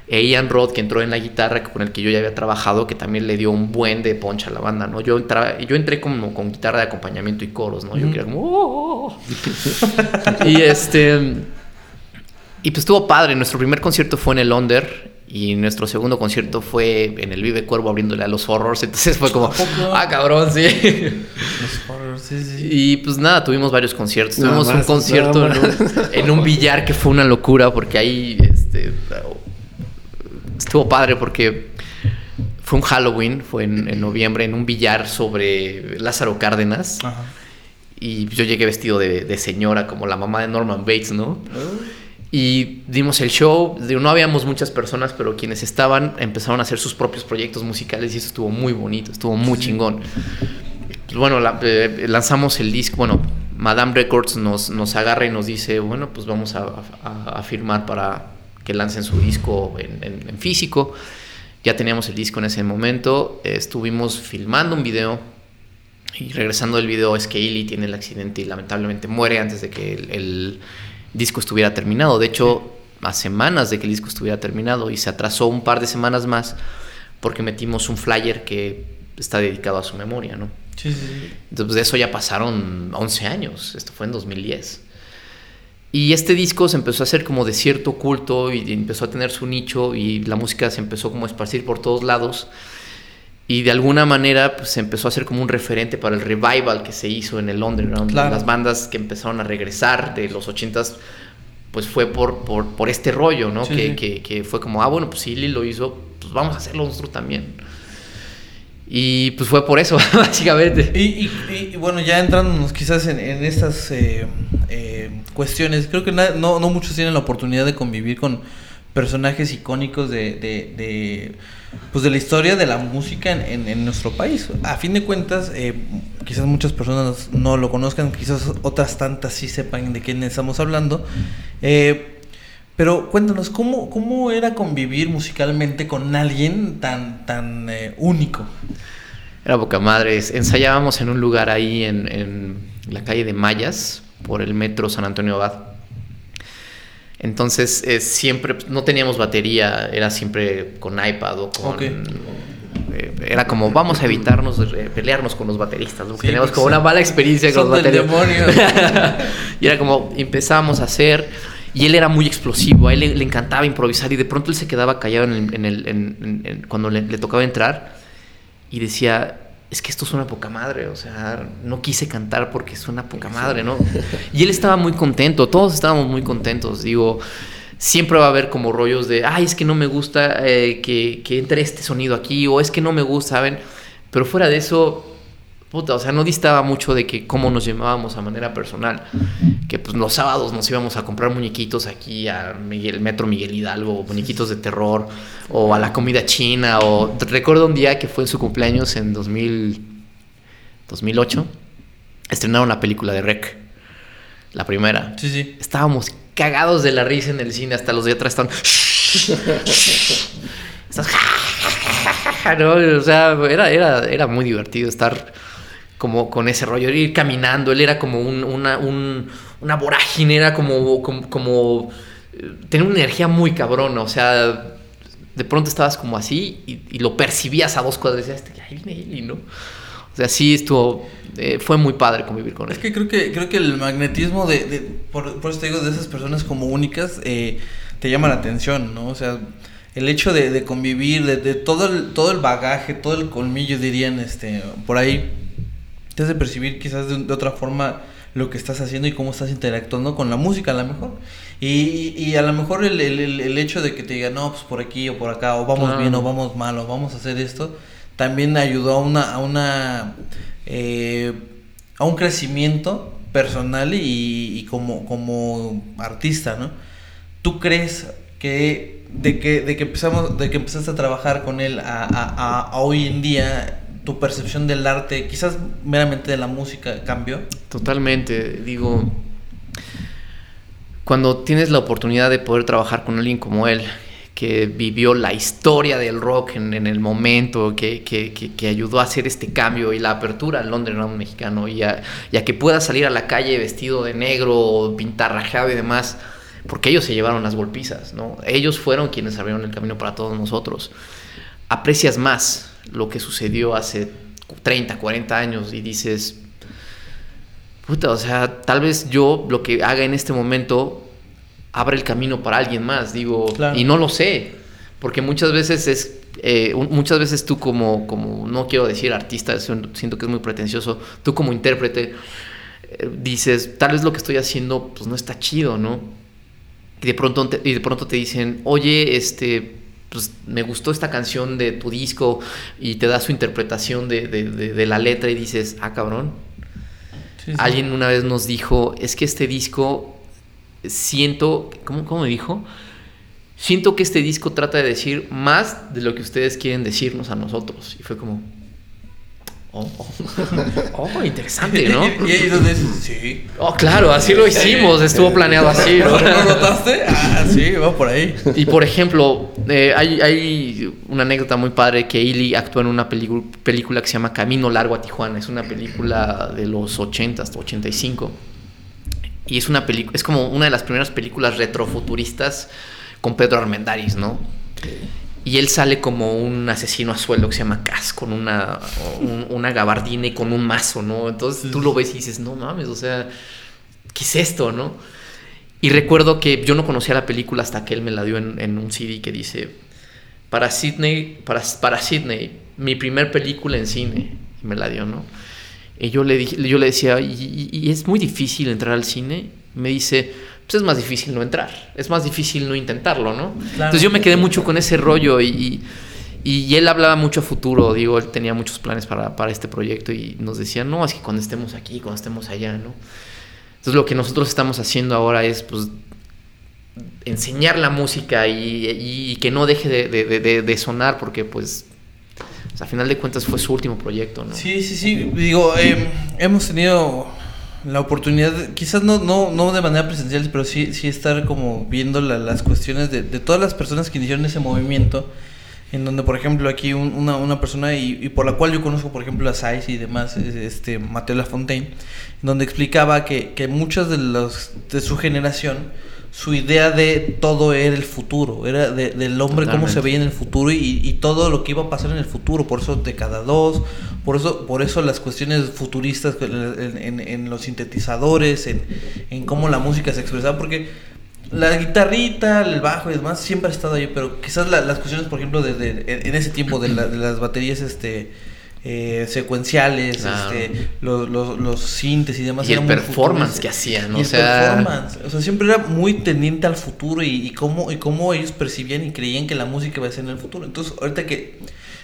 E Ian Roth, que entró en la guitarra, con el que yo ya había trabajado, que también le dio un buen de poncha a la banda, ¿no? Yo, entraba, yo entré como con guitarra de acompañamiento y coros, ¿no? Yo Ujú. quería como... "Oh". y este... Y pues estuvo padre. Nuestro primer concierto fue en el Under y nuestro segundo concierto fue en el Vive Cuervo abriéndole a los horrors. Entonces fue como... Ah, cabrón, sí. Los horrors, sí, sí. Y pues nada, tuvimos varios conciertos. Nada Tuvimos un concierto en un, en un billar que fue una locura porque ahí este, estuvo padre porque fue un Halloween, fue en, en noviembre, en un billar sobre Lázaro Cárdenas. Ajá. Y yo llegué vestido de, de señora, como la mamá de Norman Bates, ¿no? Y dimos el show. No habíamos muchas personas, pero quienes estaban empezaron a hacer sus propios proyectos musicales y eso estuvo muy bonito, estuvo muy chingón. Pues bueno, la- eh, lanzamos el disco. Bueno, Madame Records nos, nos agarra y nos dice: Bueno, pues vamos a, a- a firmar para que lancen su disco en, en- en físico. Ya teníamos el disco en ese momento. eh, estuvimos filmando un video. Y regresando del video es que Illy tiene el accidente y lamentablemente muere antes de que el, el disco estuviera terminado. De hecho, a semanas de que el disco estuviera terminado y se atrasó un par de semanas más porque metimos un flyer que está dedicado a su memoria, ¿no? Sí, sí, sí. Entonces de eso ya pasaron 11 años, esto fue en 2010. Y este disco se empezó a hacer como de cierto culto y empezó a tener su nicho y la música se empezó como a esparcir por todos lados. Y de alguna manera pues, se empezó a hacer como un referente para el revival que se hizo en el underground. Claro. Las bandas que empezaron a regresar de los 80s, pues fue por, por, por este rollo, ¿no? Sí, que, sí. Que, que fue como, ah, bueno, pues si Lili lo hizo, pues vamos a hacerlo nosotros también. Y pues fue por eso, básicamente. Y, y- y, bueno, ya entrándonos quizás en, en estas eh, eh, cuestiones, creo que na- no, no muchos tienen la oportunidad de convivir con personajes icónicos de, de, de, pues de la historia de la música en, en- nuestro país. A fin de cuentas, eh, quizás muchas personas no lo conozcan, quizás otras tantas sí sepan de quién estamos hablando. Eh, pero cuéntanos, ¿cómo, ¿cómo era convivir musicalmente con alguien tan, tan eh, único? Era poca madre. Ensayábamos en un lugar ahí en, en la calle de Mayas, por el metro San Antonio Abad. Entonces, eh, siempre, no teníamos batería, era siempre con iPad o con... Ok. eh, era como, vamos a evitarnos eh, pelearnos con los bateristas, porque Sí, teníamos porque como una mala experiencia con los bateristas. y era como, empezamos a hacer, y él era muy explosivo, a él le, le encantaba improvisar, y de pronto él se quedaba callado en el- en el- en- cuando le, le tocaba entrar, y decía, es que esto suena poca madre, o sea, no quise cantar porque suena poca madre, ¿no? Y él estaba muy contento, todos estábamos muy contentos, digo, siempre va a haber como rollos de, ay, es que no me gusta eh, que, que entre este sonido aquí, o es que no me gusta, ¿saben? Pero fuera de eso, puta, o sea, no distaba mucho de que cómo nos llamábamos a manera personal, que pues los sábados nos íbamos a comprar muñequitos aquí a Miguel, Metro Miguel Hidalgo, muñequitos de terror, o a la comida china, o recuerdo un día que fue en su cumpleaños en 2000, 2008, estrenaron la película de Rec, la primera. Sí, sí. Estábamos cagados de la risa en el cine, hasta los de atrás estaban... Estás- ¿no? O sea, era, era, era muy divertido estar como con ese rollo, ir caminando, él era como un- una, un- una vorágine, era como, como, como, eh, tenía una energía muy cabrona, o sea, de pronto estabas como así y, y lo percibías a dos cuadras y decías, "Este, ahí viene Eli, ¿no? O sea, sí estuvo, eh, fue muy padre convivir con él. Es que creo que creo que el magnetismo de, de- por, por eso te digo de esas personas como únicas eh, te llama la atención, ¿no? O sea, el hecho de, de convivir, de, de todo el todo el bagaje, todo el colmillo dirían, este, por ahí te hace percibir quizás de, de otra forma lo que estás haciendo y cómo estás interactuando con la música a lo mejor. Y, y a lo mejor el, el- el- hecho de que te digan, no, pues por aquí o por acá, o vamos Claro. bien o vamos mal, o vamos a hacer esto, también ayudó a una, a una eh, a un crecimiento personal y, como, como artista, ¿no? ¿Tú crees que de que, de que empezamos, de que empezaste a trabajar con él a, hoy en día, tu percepción del arte, quizás meramente de la música, cambió? Totalmente, digo, cuando tienes la oportunidad de poder trabajar con alguien como él, que vivió la historia del rock en, el momento, que, que, ayudó a hacer este cambio y la apertura al Underground mexicano, y a, que pueda salir a la calle vestido de negro, pintarrajeado y demás, porque ellos se llevaron las golpizas, ¿no? Ellos fueron quienes abrieron el camino para todos nosotros. Aprecias más lo que sucedió hace 30, 40 años y dices, puta, o sea, tal vez yo lo que haga en este momento abre el camino para alguien más, digo, y no lo sé, porque muchas veces es, eh, muchas veces tú como, como, no quiero decir artista, siento que es muy pretencioso, tú como intérprete eh, dices, tal vez lo que estoy haciendo pues no está chido, ¿no? Y de pronto te, y de pronto te dicen, oye, este, pues me gustó esta canción de tu disco y te da su interpretación de, de, la letra y dices, ah, cabrón. Alguien una vez nos dijo, es que este disco siento, ¿cómo, ¿cómo me dijo? Siento que este disco trata de decir más de lo que ustedes quieren decirnos a nosotros. Y fue como, Oh, oh. oh, interesante, ¿no? ¿Y, donde sí. Oh, claro, así lo hicimos, estuvo planeado así. ¿no? ¿Lo notaste? Ah, sí, va por ahí. Y por ejemplo, eh, hay, hay, una anécdota muy padre que Ili actuó en una película que se llama Camino Largo a Tijuana. Es una película de los 80 hasta 85. Y es una película, es como una de las primeras películas retrofuturistas con Pedro Armendáriz, ¿no? Y él sale como un asesino a sueldo que se llama Cas, con una, una gabardina y con un mazo, ¿no? Entonces tú lo ves y dices, no mames, o sea, ¿qué es esto, no? Y recuerdo que yo no conocía la película hasta que él me la dio en, un CD que dice, para Sydney, para, para Sydney, mi primer película en cine, y me la dio, ¿no? Y yo le, dije, yo le decía, ¿Y, es muy difícil entrar al cine. Me dice, pues es más difícil no entrar, es más difícil no intentarlo, ¿no? Entonces yo me quedé mucho con ese rollo y, y, él hablaba mucho a futuro, digo, él tenía muchos planes para, para, este proyecto y nos decía, no, es que cuando estemos aquí, cuando estemos allá, ¿no? Entonces lo que nosotros estamos haciendo ahora es, pues, enseñar la música y, y que no deje de, de, de sonar porque, pues, a final de cuentas fue su último proyecto, ¿no? Sí, sí, sí. Digo, em, hemos tenido la oportunidad, quizás no, no, no de manera presencial, pero sí, sí estar como viendo las cuestiones de, todas las personas que iniciaron ese movimiento, en donde, por ejemplo, aquí una, una, persona, y, por la cual yo conozco, por ejemplo, a Saiz y demás, este Mateo Lafontaine, donde explicaba que, que muchas de, los, de su generación su idea de todo era el futuro, era del hombre cómo se veía en el futuro y, todo lo que iba a pasar en el futuro, por eso de cada dos, por eso, por eso las cuestiones futuristas en, los sintetizadores, en, cómo la música se expresaba, porque la guitarrita, el bajo y demás siempre ha estado ahí, pero quizás las cuestiones, por ejemplo, de, en ese tiempo de, de las baterías, este eh, secuenciales, este, los, los, los sintes y demás. Y el performance que hacían, o sea... performance, o sea, siempre era muy tendiente al futuro y, cómo, y cómo ellos percibían y creían que la música iba a ser en el futuro. Entonces, ahorita que,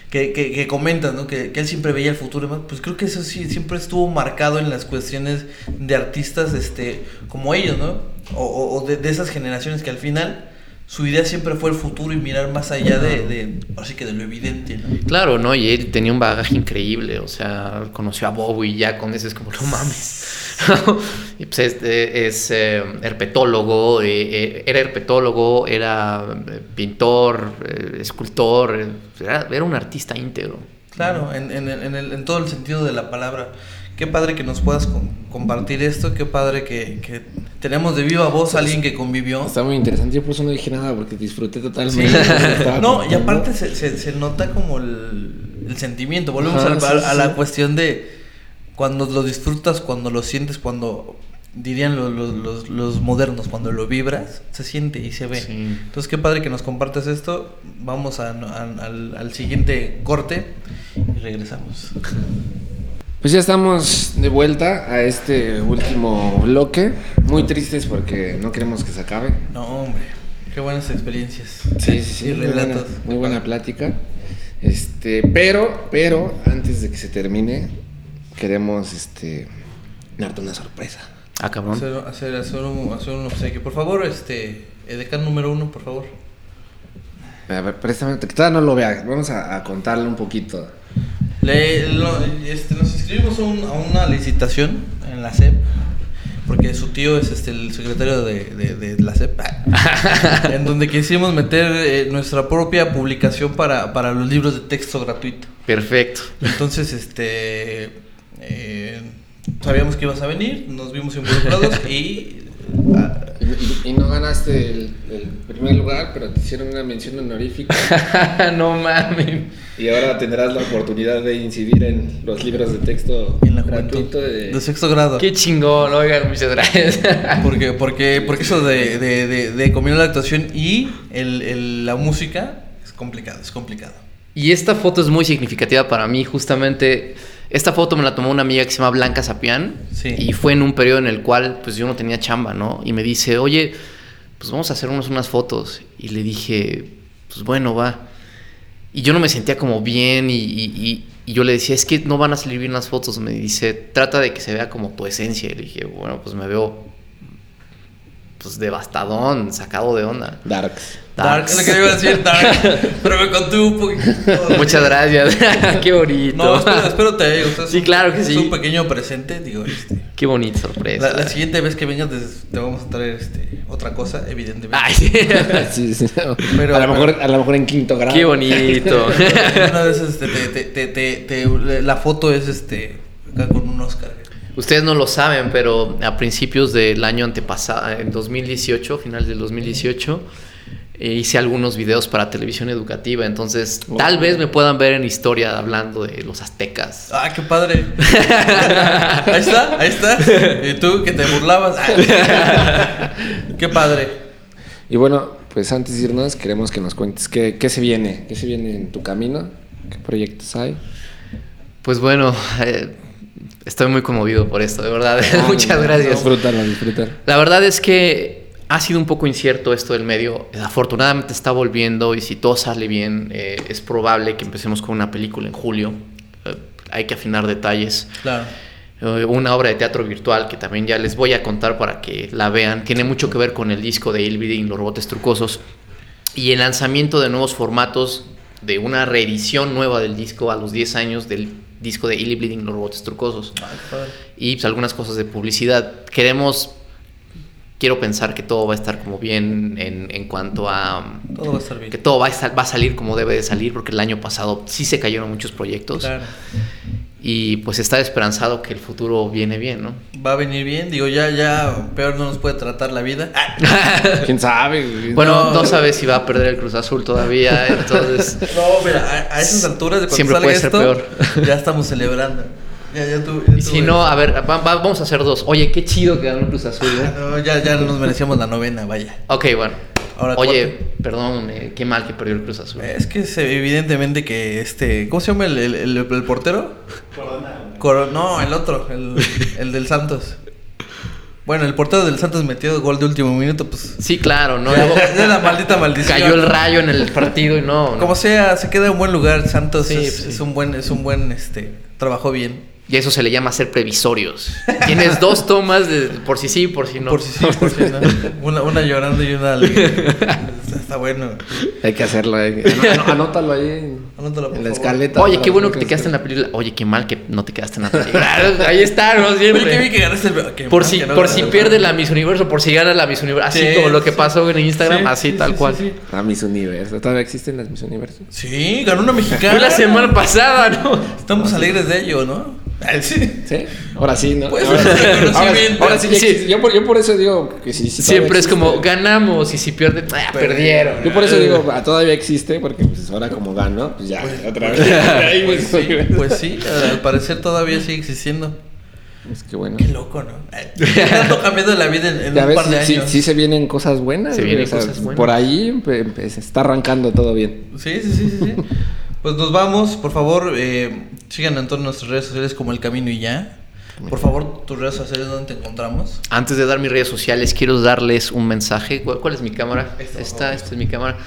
que, que, comentas, ¿no? Que, él siempre veía el futuro y demás, pues creo que eso sí siempre estuvo marcado en las cuestiones de artistas este, como ellos, ¿no? O, o de, de esas generaciones que al final su idea siempre fue el futuro y mirar más allá de, así que de lo evidentemente ¿no? Claro, ¿no? Y él tenía un bagaje increíble, o sea, conoció a y ya con ese es como, no mames. y pues este es eh, herpetólogo, eh, eh, era herpetólogo, era pintor, escultor, era, era, un artista íntegro. Claro, en, en, en, el, en todo el sentido de la palabra qué padre que nos puedas compartir esto, qué padre que, tenemos de viva voz a alguien que convivió. Está muy interesante, yo por eso no dije nada, porque disfruté totalmente. no, y aparte se, nota como el, sentimiento, volvemos a, la cuestión de cuando lo disfrutas, cuando lo sientes, cuando dirían los, los, modernos, cuando lo vibras, se siente y se ve. Entonces, qué padre que nos compartas esto. Vamos al, al siguiente corte y regresamos. Pues ya estamos de vuelta a este último bloque. Muy tristes porque no queremos que se acabe. No, hombre. Qué buenas experiencias. Sí, sí, sí. Muy buena, muy buena plática. Este, pero, pero, antes de que se termine, queremos este darte una sorpresa. Ah, cabrón. Hacer, hacer, hacer, un, hacer un obsequio. Por favor, este. Edecán número uno, por favor. A ver, préstame, que todavía no lo vea. Vamos a, a contarle un poquito. Le, lo- este, nos inscribimos a, un- a una licitación en la SEP. Porque su tío es este, el secretario de, de- de la SEP. en donde quisimos meter eh, nuestra propia publicación para, para los libros de texto gratuito. Perfecto. Entonces, este. eh, sabíamos que ibas a venir, nos vimos involucrados y. Y, no ganaste el, el primer lugar, pero te hicieron una mención honorífica. no mames. y ahora tendrás la oportunidad de incidir en los libros de texto en la juventud. gratuito de... De sexto grado. Qué chingón, oigan, muchas gracias. Porque, porque, porque eso de, de, de, de combinar la actuación y el, el- la música es complicado, es complicado. Y esta foto es muy significativa para mí, justamente. Esta foto me la tomó una amiga que se llama Blanca Sapián. Sí. Y fue en un periodo en el cual, pues yo no tenía chamba, ¿no? Y me dice, oye, pues vamos a hacernos unas fotos. Y le dije, pues bueno, va. Y yo no me sentía como bien y, y- y- y yo le decía, es que no van a salir bien las fotos. Me dice, trata de que se vea como tu esencia. Y le dije, bueno, pues me veo, pues devastadón, sacado de onda. Darks. Dark, es lo que iba a decir, Dark. pero me conté un poquito. Muchas gracias. Qué bonito. No, espero, espero te haya gustado. Sí, claro que es sí. un pequeño presente, digo, este. Qué bonita sorpresa. La, la siguiente vez que vengas te vamos a traer este, otra cosa, evidentemente. Ay, sí. Sí, sí. Pero- a, lo mejor, a lo mejor en quinto grado. Qué bonito. Una vez este, te, te, te, te- te- la foto es este acá con un Oscar. Ustedes no lo saben, pero a principios del año antepasado, en 2018, final del 2018, eh, hice algunos videos para televisión educativa. Entonces, tal vez me puedan ver en historia hablando de los aztecas. Ah, qué padre. ahí está, ahí está. Y tú que te burlabas. Qué padre. Y bueno, pues antes de irnos, queremos que nos cuentes qué, qué se viene, qué se viene en tu camino, qué proyectos hay. Pues bueno, eh, estoy muy conmovido por esto, de verdad. Muchas no, gracias. Disfrútalo, disfrútalo. La verdad es que ha sido un poco incierto esto del medio. Afortunadamente está volviendo y si todo sale bien, eh, es probable que empecemos con una película en julio. Eh, hay que afinar detalles. Claro. Eh, una obra de teatro virtual que también ya les voy a contar para que la vean. Tiene mucho que ver con el disco de Ilviding, Los Robotes Trucosos. Y el lanzamiento de nuevos formatos de una reedición nueva del disco a los 10 años del disco de Illy Bleeding, Los Robotes Trucosos Ah, qué padre. y pues, algunas cosas de publicidad. Queremos, quiero pensar que todo va a estar como bien en, en cuanto a Todo va a estar bien. que todo va a, sal- va a salir como debe de salir, porque el año pasado sí se cayeron muchos proyectos Claro. y pues está esperanzado que el futuro viene bien, ¿no? Va a venir bien. Digo, ya, ya peor no nos puede tratar la vida. Ah, ¿Quién sabe? Bueno, No. no, sabes si va a perder el Cruz Azul todavía, entonces No, mira, a, a esas alturas de cuando Siempre salga puede ser esto, peor. ya estamos celebrando. Ya, ya tú, ya y tú- si no, a ver, va- va- vamos a hacer dos. Oye, qué chido que ganó el Cruz Azul. ¿eh? No, ya, ya nos merecíamos la novena, vaya. Ok, bueno. Ahora, Oye, perdón, eh, qué mal que perdió el Cruz Azul. Es que se, evidentemente que este. ¿Cómo se llama el, el, el- el portero? Corona. no, el otro, el, el del Santos. Bueno, el portero del Santos metió gol de último minuto, pues. Sí, claro, ¿no? Ya, ya es la maldita maldición. Cayó el rayo en el partido y no. no. Como sea, se queda en buen lugar. Santos Sí, es, pues sí. es un buen, es un buen, este, trabajó bien. Y eso se le llama ser previsorios. Tienes dos tomas de, por si sí, por si no. Por si sí, por si no. Una, una llorando y una alegre. Está, bueno. Hay que hacerlo. eh. Anó- Anótalo ahí en, Anótalo, por en la favor. escaleta. Oye, qué bueno que te quedaste en la película. Oye, qué mal que no te quedaste en la película. Ahí está, ¿no? Oye, Siempre. que vi que ganaste el. qué Por si, que no por si pierde la Miss Universo, por si gana la Miss Universo. Así Sí, como lo que sí, pasó en Instagram, Sí, así sí, tal sí, cual. sí, sí. Ah, Miss Universo. ¿Todavía existen las Miss Universo? Sí, ganó una mexicana. Fue la semana pasada, ¿no? Estamos alegres de ello, ¿no? Sí. ¿Sí? Ahora sí, ¿no? Pues, ahora, reconocimiento. ahora sí, Sí. Yo, por, yo por eso digo que sí, sí Siempre es como, ganamos y si pierden, ah, perdieron. Yo por eso digo, ah, todavía existe, porque pues ahora como gano, pues ya, otra vez. Ahí, Pues sí, pues sí, al parecer todavía sigue existiendo. Es que bueno. Qué loco, ¿no? Tanto cambiando la vida en, en un ves, par de sí, años. sí se vienen cosas buenas. Se vienen cosas buenas. Por ahí se está arrancando todo bien. Sí, sí, sí, sí, sí. Pues nos vamos, por favor, eh, sigan en todas nuestras redes sociales como El Camino y Ya. Por favor, tus redes sociales, ¿dónde te encontramos? Antes de dar mis redes sociales, quiero darles un mensaje. ¿Cuál, cuál es mi cámara? Esta, por Esta, favor. esta es mi cámara.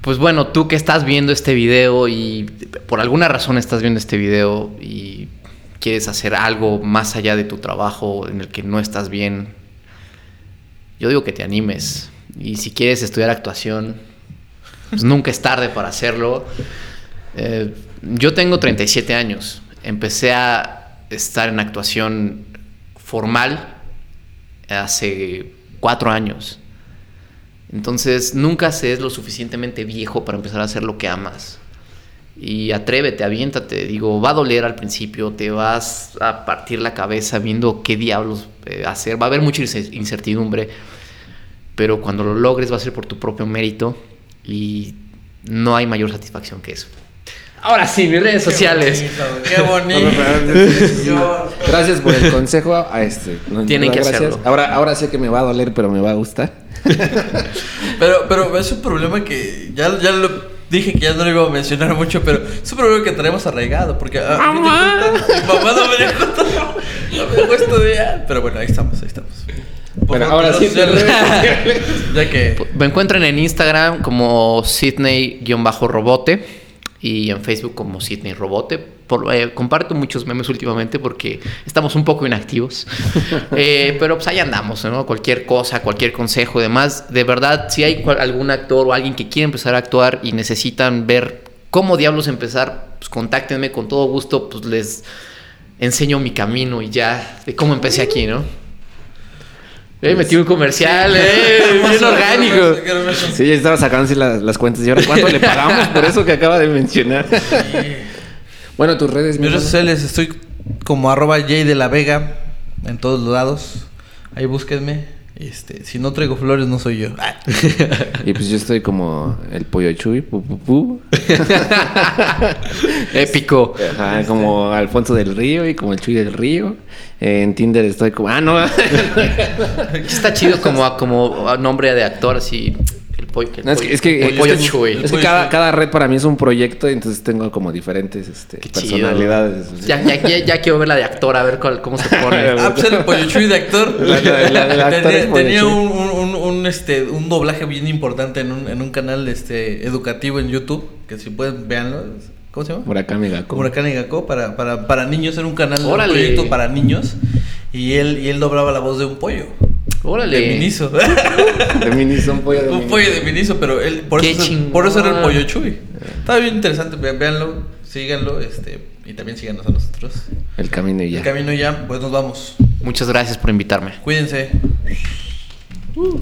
Pues bueno, tú que estás viendo este video y por alguna razón estás viendo este video y quieres hacer algo más allá de tu trabajo en el que no estás bien, yo digo que te animes. Y si quieres estudiar actuación, pues nunca es tarde para hacerlo. Eh, yo tengo 37 años. Empecé a estar en actuación formal hace cuatro años. Entonces, nunca se es lo suficientemente viejo para empezar a hacer lo que amas. Y atrévete, aviéntate. Digo, va a doler al principio, te vas a partir la cabeza viendo qué diablos eh, hacer. Va a haber mucha incertidumbre, pero cuando lo logres va a ser por tu propio mérito y no hay mayor satisfacción que eso. Ahora sí, mis redes sociales. qué bonito. gracias por el consejo. A este, Tienen que hacerlo. Ahora, ahora sé que me va a doler, pero me va a gustar. pero, pero es un problema que ya, ya lo dije que ya no lo iba a mencionar mucho, pero es un problema que tenemos arraigado. Porque a mi mamá no me dejó, no me dejó estudiar. Pero bueno, ahí estamos, ahí estamos. Bueno, ahora sí. ya que... Me encuentran en Instagram como Sydney-robote y en Facebook como Sydney Robote. Eh, comparto muchos memes últimamente porque estamos un poco inactivos. Eh, pero pues ahí andamos, ¿no? Cualquier cosa, cualquier consejo y demás. De verdad, si hay algún actor o alguien que quiere empezar a actuar y necesitan ver cómo diablos empezar, pues contáctenme con todo gusto, pues les enseño mi camino y ya de cómo empecé aquí, ¿no? Eh, metí un comercial, eh, bien orgánico. Sí, ya estaba sacando las, las, cuentas. ¿Y ahora cuánto le pagamos por eso que acaba de mencionar? bueno, tus redes. Mis redes sociales, estoy como arroba J de la Vega en todos lados. Ahí búsquenme. Este, si no traigo flores, no soy yo. y pues yo estoy como el pollo chuy, pu, pu, pu. Épico. Ajá, como Alfonso del Río y como el Chuy del Río. en Tinder estoy como, ah, no. Está chido como, como nombre de actor, así es que, cada, cada, red para mí es un proyecto, y entonces tengo como diferentes este, personalidades. Ya, ya, ya, quiero ver la de actor, a ver cómo se pone. ah, pues el pollo chuy de actor. tenía, un, un, este, un doblaje bien importante en un, en un canal este, educativo en YouTube, que si pueden, véanlo. ¿Cómo se llama? Murakami Gakko. Murakami Gakko, para, para, para niños, era un canal, un proyecto para niños. Y él, y él doblaba la voz de un pollo. Órale. De Miniso. de Miniso, un pollo de Un pollo de Miniso, pero él, por, eso, por eso era el pollo chuy. Estaba bien interesante, véanlo, síganlo, este, y también síganos a nosotros. El camino y ya. El camino y ya, pues nos vamos. Muchas gracias por invitarme. Cuídense. Uh.